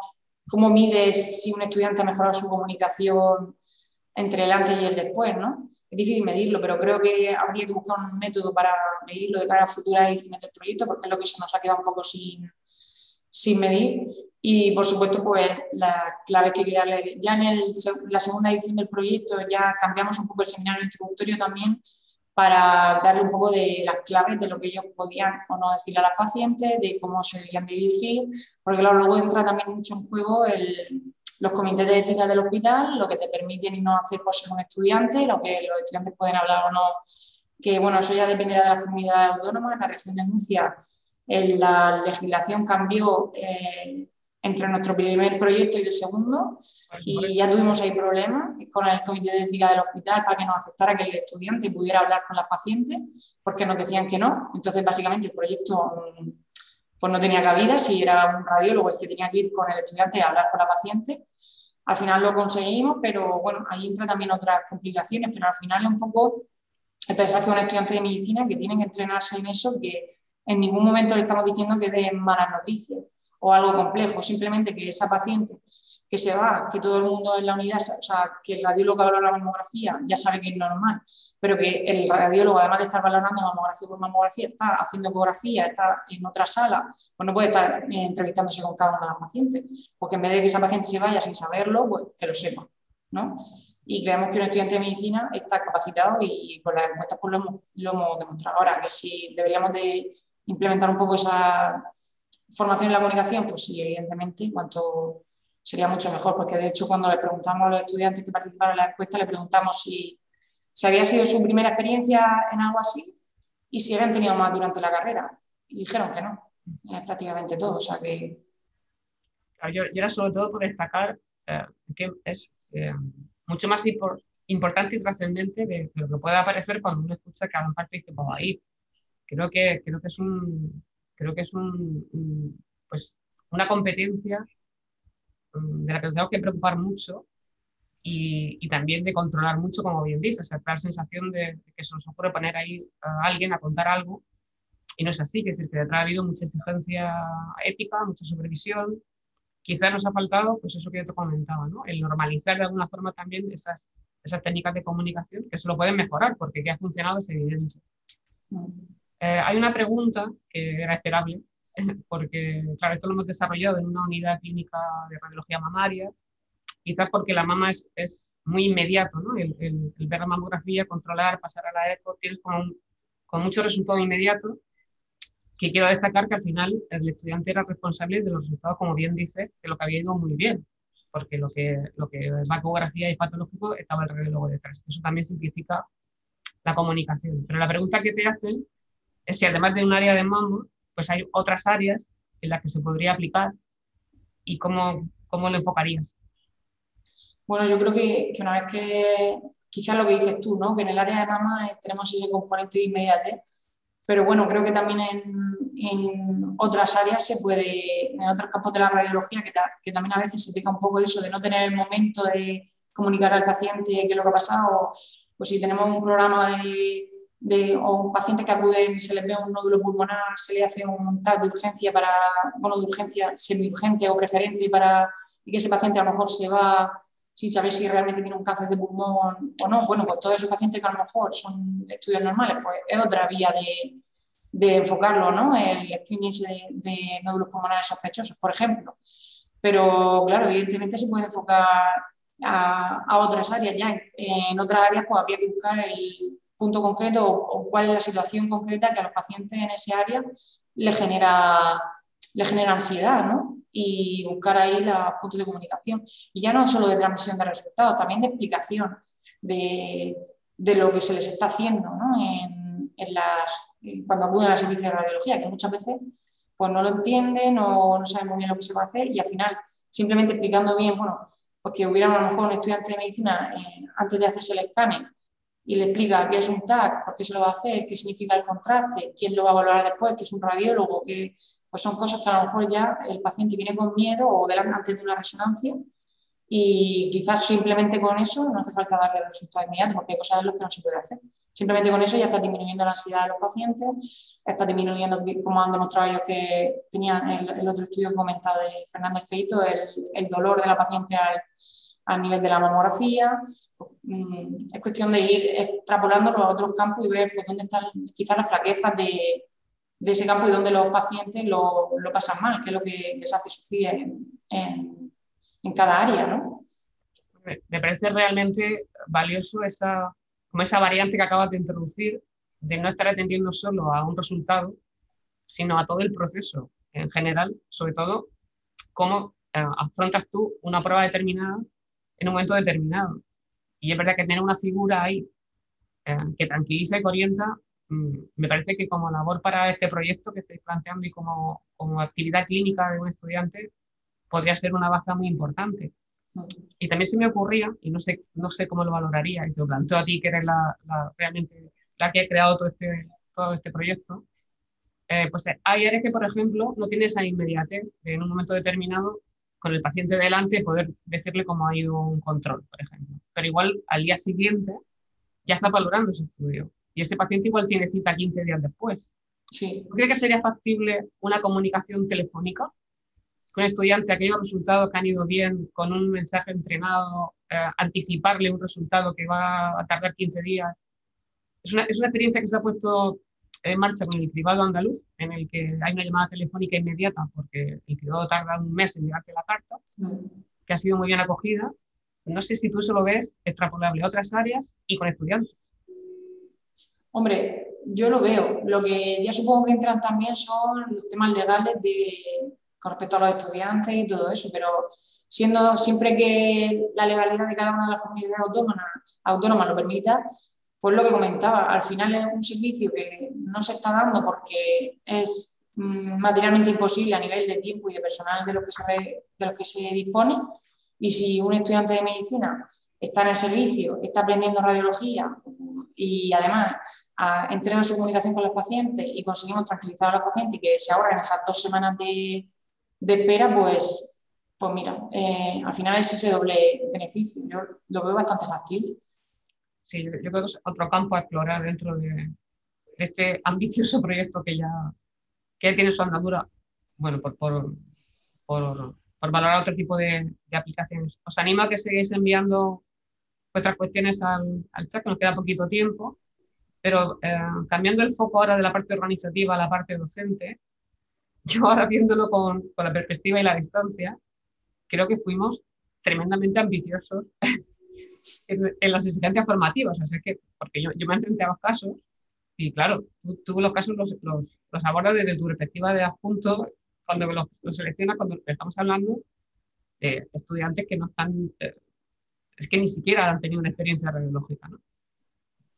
cómo mides si un estudiante ha mejorado su comunicación entre el antes y el después, ¿no? Es difícil medirlo, pero creo que habría que buscar un método para medirlo de cara a futuras ediciones del proyecto porque es lo que se nos ha quedado un poco sin, sin medir. Y por supuesto, pues la clave que quería darle, ya en la segunda edición del proyecto ya cambiamos un poco el seminario introductorio también para darle un poco de las claves de lo que ellos podían o no decirle a las pacientes, de cómo se debían de dirigir, porque claro, luego entra también mucho en juego los comités de ética del hospital, lo que te permiten y no hacer por ser un estudiante, lo que los estudiantes pueden hablar o no, que bueno, eso ya dependerá de la comunidad autónoma, la región de Murcia la legislación cambió eh, entre nuestro primer proyecto y el segundo y ya tuvimos ahí problemas con el comité de ética del hospital para que nos aceptara que el estudiante pudiera hablar con las pacientes porque nos decían que no. Entonces, básicamente, el proyecto mm, pues no tenía cabida si era un radiólogo el que tenía que ir con el estudiante a hablar con la paciente. Al final lo conseguimos, pero bueno, ahí entra también otras complicaciones, pero al final es un poco pensar que un estudiante de medicina que tiene que entrenarse en eso, que en ningún momento le estamos diciendo que den malas noticias o algo complejo, simplemente que esa paciente que se va, que todo el mundo en la unidad, o sea, que el radiólogo valora la mamografía ya sabe que es normal, pero que el radiólogo, además de estar valorando mamografía por mamografía, está haciendo ecografía, está en otra sala, pues no puede estar eh, entrevistándose con cada una de las pacientes, porque en vez de que esa paciente se vaya sin saberlo, pues que lo sepa, ¿no? y creemos que un estudiante de medicina está capacitado y, por las encuestas pues lo, hemos, lo hemos demostrado. Ahora, que si deberíamos de implementar un poco esa formación en la comunicación, pues sí, evidentemente, cuanto sería mucho mejor, porque de hecho cuando le preguntamos a los estudiantes que participaron en la encuesta, le preguntamos si, si había sido su primera experiencia en algo así y si habían tenido más durante la carrera. Y dijeron que no, prácticamente todo. O sea que... Yo, era sobre todo por destacar eh, que es eh, mucho más importante y trascendente de, lo que puede aparecer cuando uno escucha que a lo mejor dice, pues ahí creo que, creo que es un, creo que es un, pues una competencia mm, de la que nos tenemos que preocupar mucho y, también de controlar mucho, como bien dices, o la sensación de, que se nos ocurre poner ahí a alguien a contar algo y no es así, es decir, que detrás ha habido mucha exigencia ética, mucha supervisión. Quizás nos ha faltado, pues eso que yo te comentaba, ¿no? el normalizar de alguna forma también esas, esas técnicas de comunicación que se lo pueden mejorar, porque que ha funcionado es evidente. Eh, hay una pregunta que era esperable, porque, claro, esto lo hemos desarrollado en una unidad clínica de radiología mamaria, quizás porque la mama es, es muy inmediato, ¿no? El, el, ver la mamografía, controlar, pasar a la eco, tienes como con mucho resultado inmediato, que quiero destacar que al final el estudiante era responsable de los resultados, como bien dices, de lo que había ido muy bien, porque lo que, lo que es ecografía y patológico estaba el radiólogo detrás. Eso también simplifica la comunicación. Pero la pregunta que te hacen si además de un área de mamo, pues hay otras áreas en las que se podría aplicar y cómo, cómo lo enfocarías. Bueno, yo creo que, que, una vez que, quizás lo que dices tú, ¿no? que en el área de mama tenemos ese componente de inmediatez, pero bueno, creo que también en, en, otras áreas se puede, en otros campos de la radiología, que, que, también a veces se pica un poco de eso, de no tener el momento de comunicar al paciente qué es lo que ha pasado, pues si tenemos un programa de, de o un paciente que acude y se le ve un nódulo pulmonar, se le hace un TAC de urgencia para, bueno, de urgencia semi-urgente o preferente para, y que ese paciente a lo mejor se va sin saber si realmente tiene un cáncer de pulmón o no. Bueno, pues todos esos pacientes que a lo mejor son estudios normales, pues es otra vía de, de enfocarlo, ¿no? El screening de, de, nódulos pulmonares sospechosos, por ejemplo. Pero, claro, evidentemente se puede enfocar a, a otras áreas. Ya en, otras áreas, pues habría que buscar el punto concreto o, cuál es la situación concreta que a los pacientes en ese área le genera, le genera ansiedad, ¿no? y buscar ahí los puntos de comunicación. Y ya no solo de transmisión de resultados, también de explicación de, de lo que se les está haciendo ¿no? en, en las, cuando acuden al servicio de radiología, que muchas veces pues no lo entienden o no saben muy bien lo que se va a hacer y al final simplemente explicando bien, bueno, pues que hubiera a lo mejor un estudiante de medicina eh, antes de hacerse el escáner y le explica qué es un TAC, por qué se lo va a hacer, qué significa el contraste, quién lo va a valorar después, qué es un radiólogo, que pues son cosas que a lo mejor ya el paciente viene con miedo o delante de una resonancia y quizás simplemente con eso no hace falta darle el resultado inmediato porque hay cosas en las que no se puede hacer. Simplemente con eso ya está disminuyendo la ansiedad de los pacientes, está disminuyendo, como han demostrado ellos que tenían el, otro estudio comentado de Fernández Feito, el, el dolor de la paciente al, al, nivel de la mamografía. Mm, es cuestión de ir extrapolándolo a otros campos y ver pues, dónde están quizás las flaquezas de, de ese campo y dónde los pacientes lo, lo, pasan mal, que es lo que les hace sufrir en, en, en cada área. ¿no? Me parece realmente valioso esa, como esa variante que acabas de introducir, de no estar atendiendo solo a un resultado, sino a todo el proceso en general, sobre todo cómo eh, afrontas tú una prueba determinada en un momento determinado. Y es verdad que tener una figura ahí eh, que tranquiliza y que orienta Mm, me parece que como labor para este proyecto que estáis planteando y como, como actividad clínica de un estudiante, podría ser una baza muy importante. Y también se me ocurría, y no sé, no sé cómo lo valoraría, y te lo planteo a ti que eres la, la realmente la que ha creado todo este, todo este proyecto, eh, pues hay áreas que, por ejemplo, no tiene esa inmediatez en un momento determinado con el paciente delante poder decirle cómo ha ido un control, por ejemplo. Pero igual al día siguiente ya está valorando ese estudio y ese paciente igual tiene cita 15 días después. Sí. ¿Cree que sería factible una comunicación telefónica con el estudiante, aquellos resultados que han ido bien, con un mensaje entrenado, eh, anticiparle un resultado que va a tardar 15 días? Es una, es una experiencia que se ha puesto en marcha con el cribado andaluz, en el que hay una llamada telefónica inmediata, porque el cribado tarda un mes en llegarte la carta, que ha sido muy bien acogida. No sé si tú eso lo ves extrapolable a otras áreas y con estudiantes. Hombre, yo lo veo. Lo que ya supongo que entran también son los temas legales de, con respecto a los estudiantes y todo eso, pero siendo siempre que la legalidad de cada una de las comunidades autónomas, autónomas lo permita, pues lo que comentaba, al final es un servicio que no se está dando porque es mm, materialmente imposible a nivel de tiempo y de personal de lo que se, de lo que se dispone. Y si un estudiante de medicina está en el servicio, está aprendiendo radiología y además a, entrenan su comunicación con los pacientes y conseguimos tranquilizar a los pacientes y que se ahorren esas dos semanas de, de espera, pues, pues mira, eh, al final es ese doble beneficio. Yo lo veo bastante factible. Sí, yo creo que es otro campo a explorar dentro de este ambicioso proyecto que ya, que tiene su andadura, bueno, por, por, por, valorar otro tipo de, aplicaciones. Os animo a que sigáis enviando vuestras cuestiones al, al, chat, que nos queda poquito tiempo, pero eh, cambiando el foco ahora de la parte organizativa a la parte docente, yo ahora viéndolo con, con la perspectiva y la distancia, creo que fuimos tremendamente ambiciosos en, las exigencias formativas. O sea, que, porque yo, yo me enfrenté a los casos y claro, tú, los casos los, los, los, abordas desde tu perspectiva de adjunto, cuando los, los seleccionas, cuando estamos hablando de estudiantes que no están, eh, es que ni siquiera han tenido una experiencia radiológica. ¿no?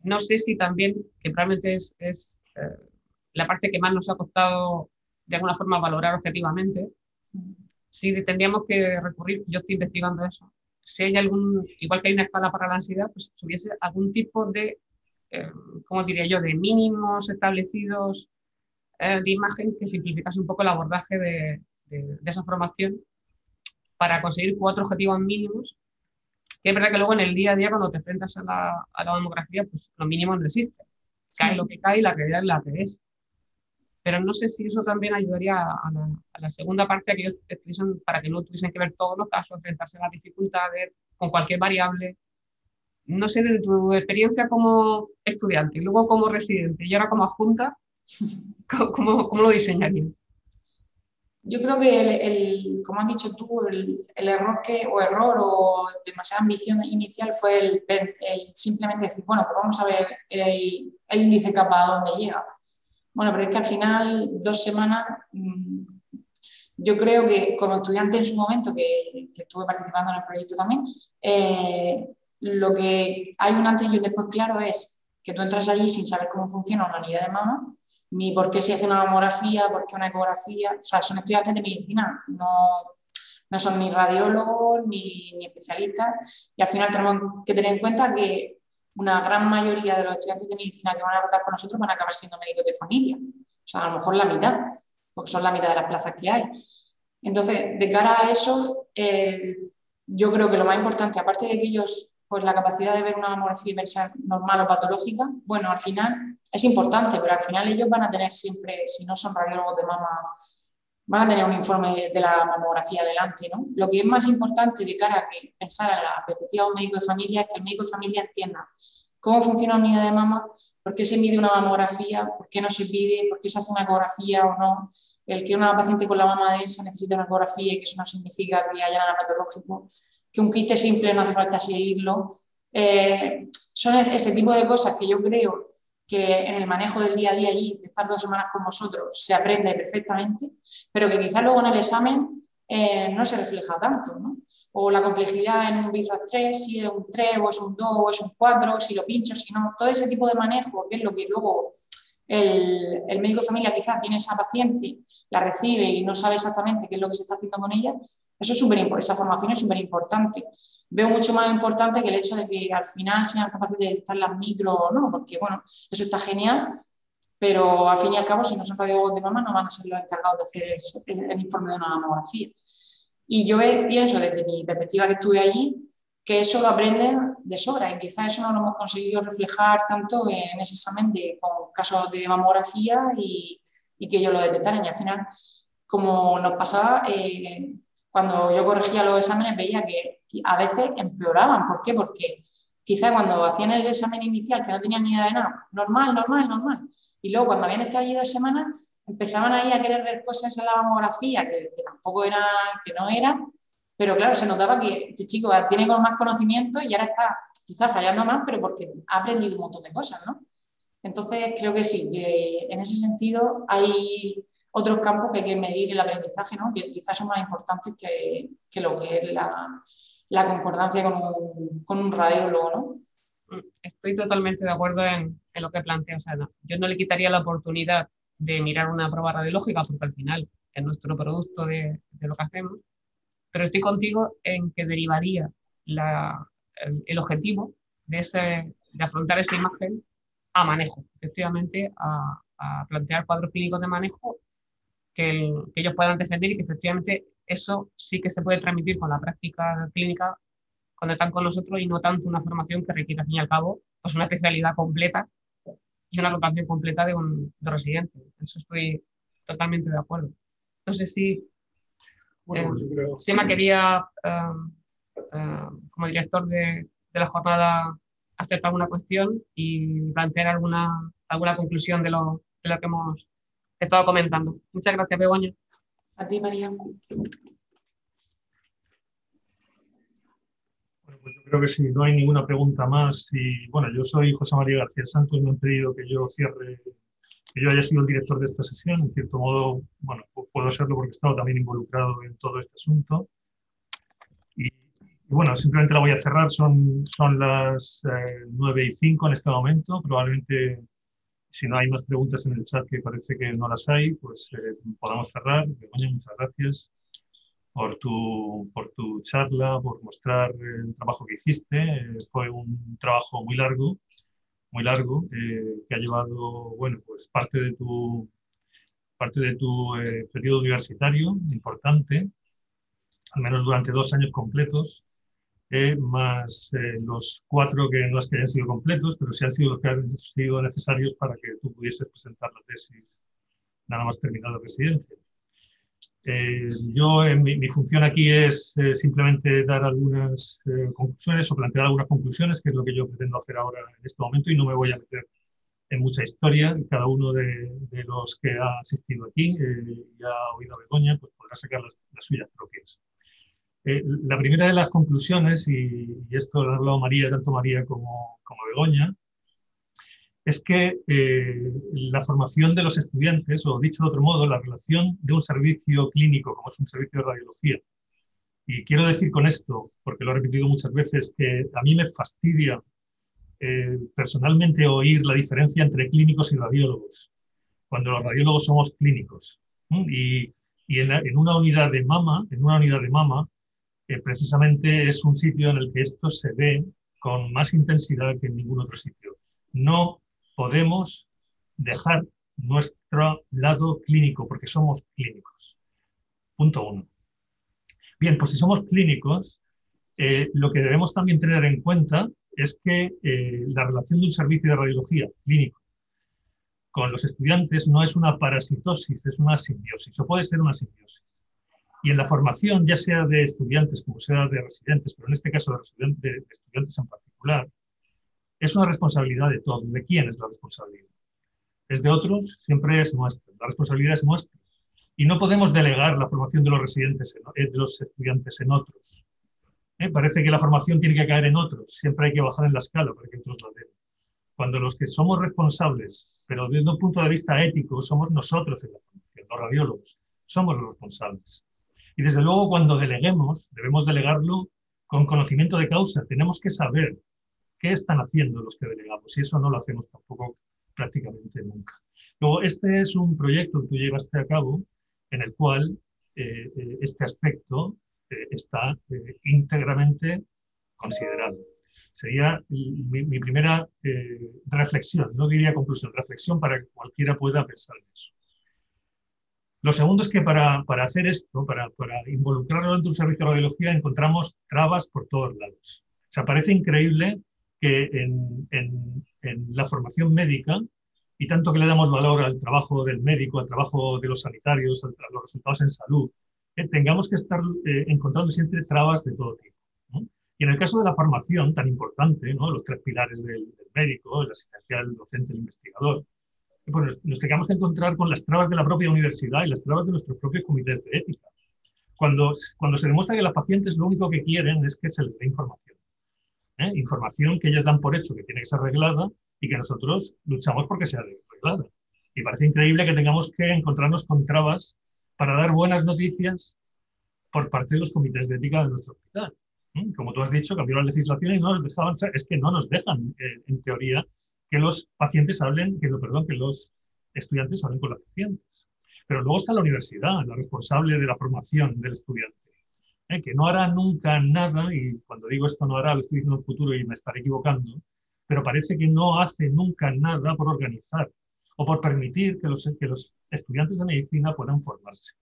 no sé si también, que probablemente es, es eh, la parte que más nos ha costado de alguna forma valorar objetivamente, si tendríamos que recurrir, yo estoy investigando eso, si hay algún, igual que hay una escala para la ansiedad, pues si hubiese algún tipo de, eh, ¿cómo diría yo?, de mínimos establecidos eh, de imagen que simplificase un poco el abordaje de, de, esa formación para conseguir cuatro objetivos mínimos. Que es verdad que luego en el día a día, cuando te enfrentas a la, a la demografía, pues los mínimos no existen. Cae lo que cae y la realidad es la que es pero no sé si eso también ayudaría a la, segunda parte, a que ellos para que no tuviesen que ver todos los casos, enfrentarse a las dificultades con cualquier variable. No sé, de tu experiencia como estudiante luego como residente y ahora como adjunta, ¿cómo, cómo lo diseñarías? Yo creo que, el, como has dicho tú, el, el, error que, o error o demasiada ambición inicial fue el, simplemente decir, bueno, pues vamos a ver el, el índice capa a dónde llega bueno, pero es que al final, dos semanas, mm, yo creo que como estudiante en su momento, que, estuve participando en el proyecto también, eh, lo que hay un antes y un después claro es que tú entras allí sin saber cómo funciona una unidad de mama, ni por qué se hace una mamografía, por qué una ecografía. O sea, son estudiantes de medicina, no, no son ni radiólogos ni, ni, especialistas. Y al final tenemos que tener en cuenta que una gran mayoría de los estudiantes de medicina que van a tratar con nosotros van a acabar siendo médicos de familia. O sea, a lo mejor la mitad, porque son la mitad de las plazas que hay. Entonces, de cara a eso, eh, yo creo que lo más importante, aparte de que ellos, pues la capacidad de ver una mamografía y pensar normal o patológica, bueno, al final es importante, pero al final ellos van a tener siempre, si no son radiólogos de mama van a tener un informe de la mamografía delante. ¿no? Lo que es más importante de cara a que pensar en la perspectiva de un médico de familia es que el médico de familia entienda cómo funciona una unidad de mama, por qué se mide una mamografía, por qué no se pide, por qué se hace una ecografía o no, el que una paciente con la mama densa necesita una ecografía y que eso no significa que haya nada patológico, que un kit simple no hace falta seguirlo. Eh, son ese tipo de cosas que yo creo que en el manejo del día a día allí, de estar dos semanas con vosotros, se aprende perfectamente, pero que quizás luego en el examen eh, no se refleja tanto. O la complejidad en un BIRAT 3, si es un 3 o es un 2 o es un 4, si lo pincho, si no, todo ese tipo de manejo, que es lo que luego el, el médico de familia quizás tiene esa paciente, la recibe y no sabe exactamente qué es lo que se está haciendo con ella, eso es súper esa formación es súper importante veo mucho más importante que el hecho de que al final sean capaces de detectar las micro o no, porque bueno, eso está genial, pero al fin y al cabo, si no son radiólogos de mama, no van a ser los encargados de hacer el, informe de una mamografía. Y yo pienso desde mi perspectiva que estuve allí, que eso lo aprenden de sobra y quizás eso no lo hemos conseguido reflejar tanto en ese examen de, con casos de mamografía y, y que ellos lo detectaran. Y al final, como nos pasaba, eh, cuando yo corregía los exámenes veía que a veces empeoraban. ¿Por qué? Porque quizá cuando hacían el examen inicial, que no tenían ni idea de nada, normal, normal, normal. Y luego cuando habían estado allí dos semanas, empezaban ahí a querer ver cosas en la mamografía que, tampoco era, que no era, pero claro, se notaba que este chico tiene más conocimiento y ahora está quizás fallando más, pero porque ha aprendido un montón de cosas, ¿no? Entonces creo que sí, que en ese sentido hay otros campos que hay que medir el aprendizaje, ¿no? que quizás son más importantes que, que lo que es la, la concordancia con un, con un, radiólogo. ¿no? Estoy totalmente de acuerdo en, en lo que plantea Ana. Yo no le quitaría la oportunidad de mirar una prueba radiológica porque al final es nuestro producto de, de lo que hacemos, pero estoy contigo en que derivaría la, el, el, objetivo de, ese, de afrontar esa imagen a manejo, efectivamente a, a plantear cuadros clínicos de manejo que, ellos puedan defender y que efectivamente eso sí que se puede transmitir con la práctica clínica cuando están con nosotros y no tanto una formación que requiere, al fin y al cabo, pues una especialidad completa y una rotación completa de un de residente. Eso estoy totalmente de acuerdo. Entonces, sí, bueno, pues eh, quería, eh, eh, como director de, de, la jornada, hacer alguna cuestión y plantear alguna, alguna conclusión de lo, de lo que hemos estado comentando. Muchas gracias, Begoña. A ti, María. pues yo creo que si no hay ninguna pregunta más, y bueno, yo soy José María García Santos, me han pedido que yo cierre, que yo haya sido el director de esta sesión, en cierto modo, bueno, puedo serlo porque he estado también involucrado en todo este asunto. Y, bueno, simplemente la voy a cerrar, son, son las eh, 9 y 5 en este momento, probablemente si no hay más preguntas en el chat que parece que no las hay, pues eh, podamos cerrar. muchas gracias por tu, por tu charla, por mostrar el trabajo que hiciste. Eh, fue un trabajo muy largo, muy largo, eh, que ha llevado, bueno, pues parte de tu, parte de tu periodo universitario importante, al menos durante dos años completos, más los cuatro que no es que hayan sido completos, pero sí han sido los que han sido necesarios para que tú pudieses presentar la tesis nada más terminar la residencia. Eh, yo, mi, función aquí es eh, simplemente dar algunas eh, conclusiones o plantear algunas conclusiones, que es lo que yo pretendo hacer ahora en este momento, y no me voy a meter en mucha historia. Cada uno de, los que ha asistido aquí y ha oído a Begoña, pues podrá sacar las, suyas propias. La primera de las conclusiones, y, esto lo ha hablado María, tanto María como, como Begoña, es que eh, la formación de los estudiantes, o dicho de otro modo, la relación de un servicio clínico como es un servicio de radiología. Y quiero decir con esto, porque lo he repetido muchas veces, que a mí me fastidia eh, personalmente oír la diferencia entre clínicos y radiólogos, cuando los radiólogos somos clínicos. Y, en, una unidad de mama, en una unidad de mama, precisamente es un sitio en el que esto se ve con más intensidad que en ningún otro sitio. No podemos dejar nuestro lado clínico, porque somos clínicos. Punto uno. Bien, pues si somos clínicos, eh, lo que debemos también tener en cuenta es que eh, la relación de un servicio de radiología clínico con los estudiantes no es una parasitosis, es una simbiosis, o puede ser una simbiosis. Y en la formación, ya sea de estudiantes como sea de residentes, pero en este caso de, de estudiantes en particular, es una responsabilidad de todos. ¿De quién es la responsabilidad? ¿Es de otros? Siempre es nuestra. La responsabilidad es nuestra. Y no podemos delegar la formación de los residentes, eh, de los estudiantes en otros. ¿Eh? Parece que la formación tiene que caer en otros. Siempre hay que bajar en la escala para que otros la den. Cuando los que somos responsables, pero desde un punto de vista ético, somos nosotros en la formación, los radiólogos, somos los responsables. Y desde luego, cuando deleguemos, debemos delegarlo con conocimiento de causa. Tenemos que saber qué están haciendo los que delegamos y eso no lo hacemos tampoco prácticamente nunca. Luego, este es un proyecto que tú llevaste a cabo en el cual eh, eh, este aspecto eh, está íntegramente considerado. Sería mi, primera reflexión, no diría conclusión, reflexión para que cualquiera pueda pensar en eso. Lo segundo es que para, para hacer esto, para, para involucrarlo de un servicio de radiología, encontramos trabas por todos lados. O sea, parece increíble que en, la formación médica, y tanto que le damos valor al trabajo del médico, al trabajo de los sanitarios, a, los resultados en salud, eh, tengamos que estar eh, encontrando siempre trabas de todo tipo. Y en el caso de la formación, tan importante, ¿no? los tres pilares del, médico, el asistencial, el docente, el investigador, eh, pues nos, tengamos que encontrar con las trabas de la propia universidad y las trabas de nuestros propios comités de ética. Cuando, cuando se demuestra que las pacientes lo único que quieren es que se les dé información. ¿eh? información que ellas dan por hecho que tiene que ser arreglada y que nosotros luchamos porque sea arreglada. Y parece increíble que tengamos que encontrarnos con trabas para dar buenas noticias por parte de los comités de ética de nuestro hospital. ¿eh? Como tú has dicho, cambió la legislación y no nos dejaban, es que no nos dejan, eh, en teoría, que los pacientes hablen, que, perdón, que los estudiantes hablen con los pacientes. Pero luego está la universidad, la responsable de la formación del estudiante. ¿eh? que no hará nunca nada, y cuando digo esto no hará, lo estoy diciendo en el futuro y me estaré equivocando, pero parece que no hace nunca nada por organizar o por permitir que los, que los estudiantes de medicina puedan formarse.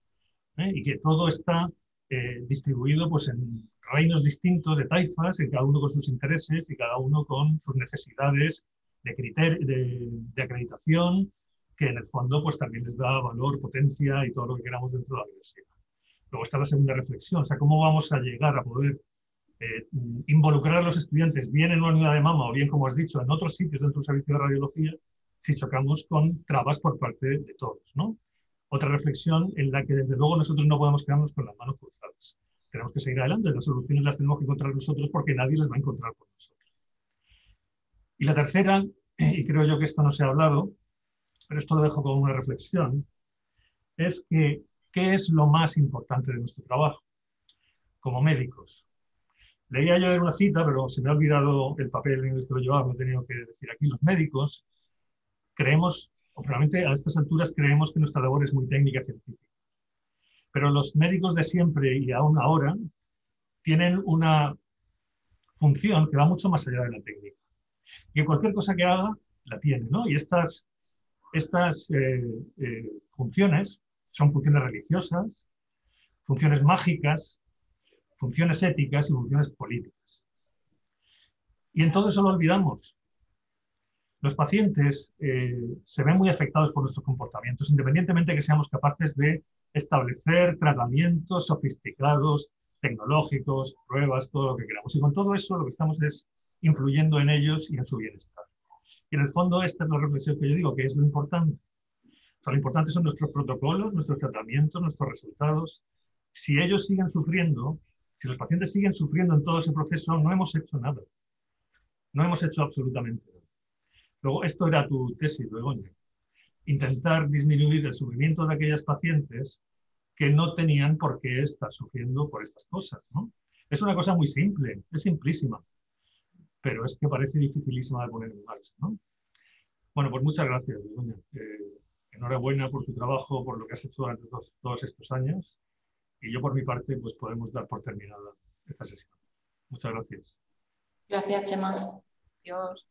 ¿eh? Y que todo está eh, distribuido pues, en reinos distintos de taifas, y cada uno con sus intereses y cada uno con sus necesidades de, criterio, de, acreditación, que en el fondo pues, también les da valor, potencia y todo lo que queramos dentro de la universidad. Luego está la segunda reflexión, o sea, cómo vamos a llegar a poder eh, involucrar a los estudiantes bien en una unidad de mama o bien, como has dicho, en otros sitios dentro del servicio de radiología, si chocamos con trabas por parte de todos. ¿no? Otra reflexión en la que desde luego nosotros no podemos quedarnos con las manos cruzadas. Tenemos que seguir adelante, las soluciones las tenemos que encontrar nosotros porque nadie las va a encontrar por nosotros. Y la tercera, y creo yo que esto no se ha hablado, pero esto lo dejo como una reflexión, es que ¿qué es lo más importante de nuestro trabajo como médicos? Leía yo una cita, pero se me ha olvidado el papel en el que lo llevaba, lo he tenido que decir aquí. Los médicos creemos, o a estas alturas creemos que nuestra labor es muy técnica y científica. Pero los médicos de siempre y aún ahora tienen una función que va mucho más allá de la técnica. Y cualquier cosa que haga, la tiene, ¿no? Y estas, estas eh, eh, funciones son funciones religiosas, funciones mágicas, funciones éticas y funciones políticas. Y en todo eso lo olvidamos. Los pacientes eh, se ven muy afectados por nuestros comportamientos, independientemente de que seamos capaces de establecer tratamientos sofisticados, tecnológicos, pruebas, todo lo que queramos. Y con todo eso lo que estamos es influyendo en ellos y en su bienestar. Y en el fondo esta es la reflexión que yo digo, que es lo importante. lo importante son nuestros protocolos, nuestros tratamientos, nuestros resultados. Si ellos siguen sufriendo, si los pacientes siguen sufriendo en todo ese proceso, no hemos hecho nada. No hemos hecho absolutamente nada. Luego, esto era tu tesis, Begoña. Intentar disminuir el sufrimiento de aquellas pacientes que no tenían por qué estar sufriendo por estas cosas. ¿no? Es una cosa muy simple, es simplísima, pero es que parece dificilísima de poner en marcha. ¿no? Bueno, pues muchas gracias, Begoña. Eh, enhorabuena por tu trabajo, por lo que has hecho durante todos estos años. Y yo por mi parte, pues podemos dar por terminada esta sesión. Muchas gracias. Gracias, Chema. Adiós.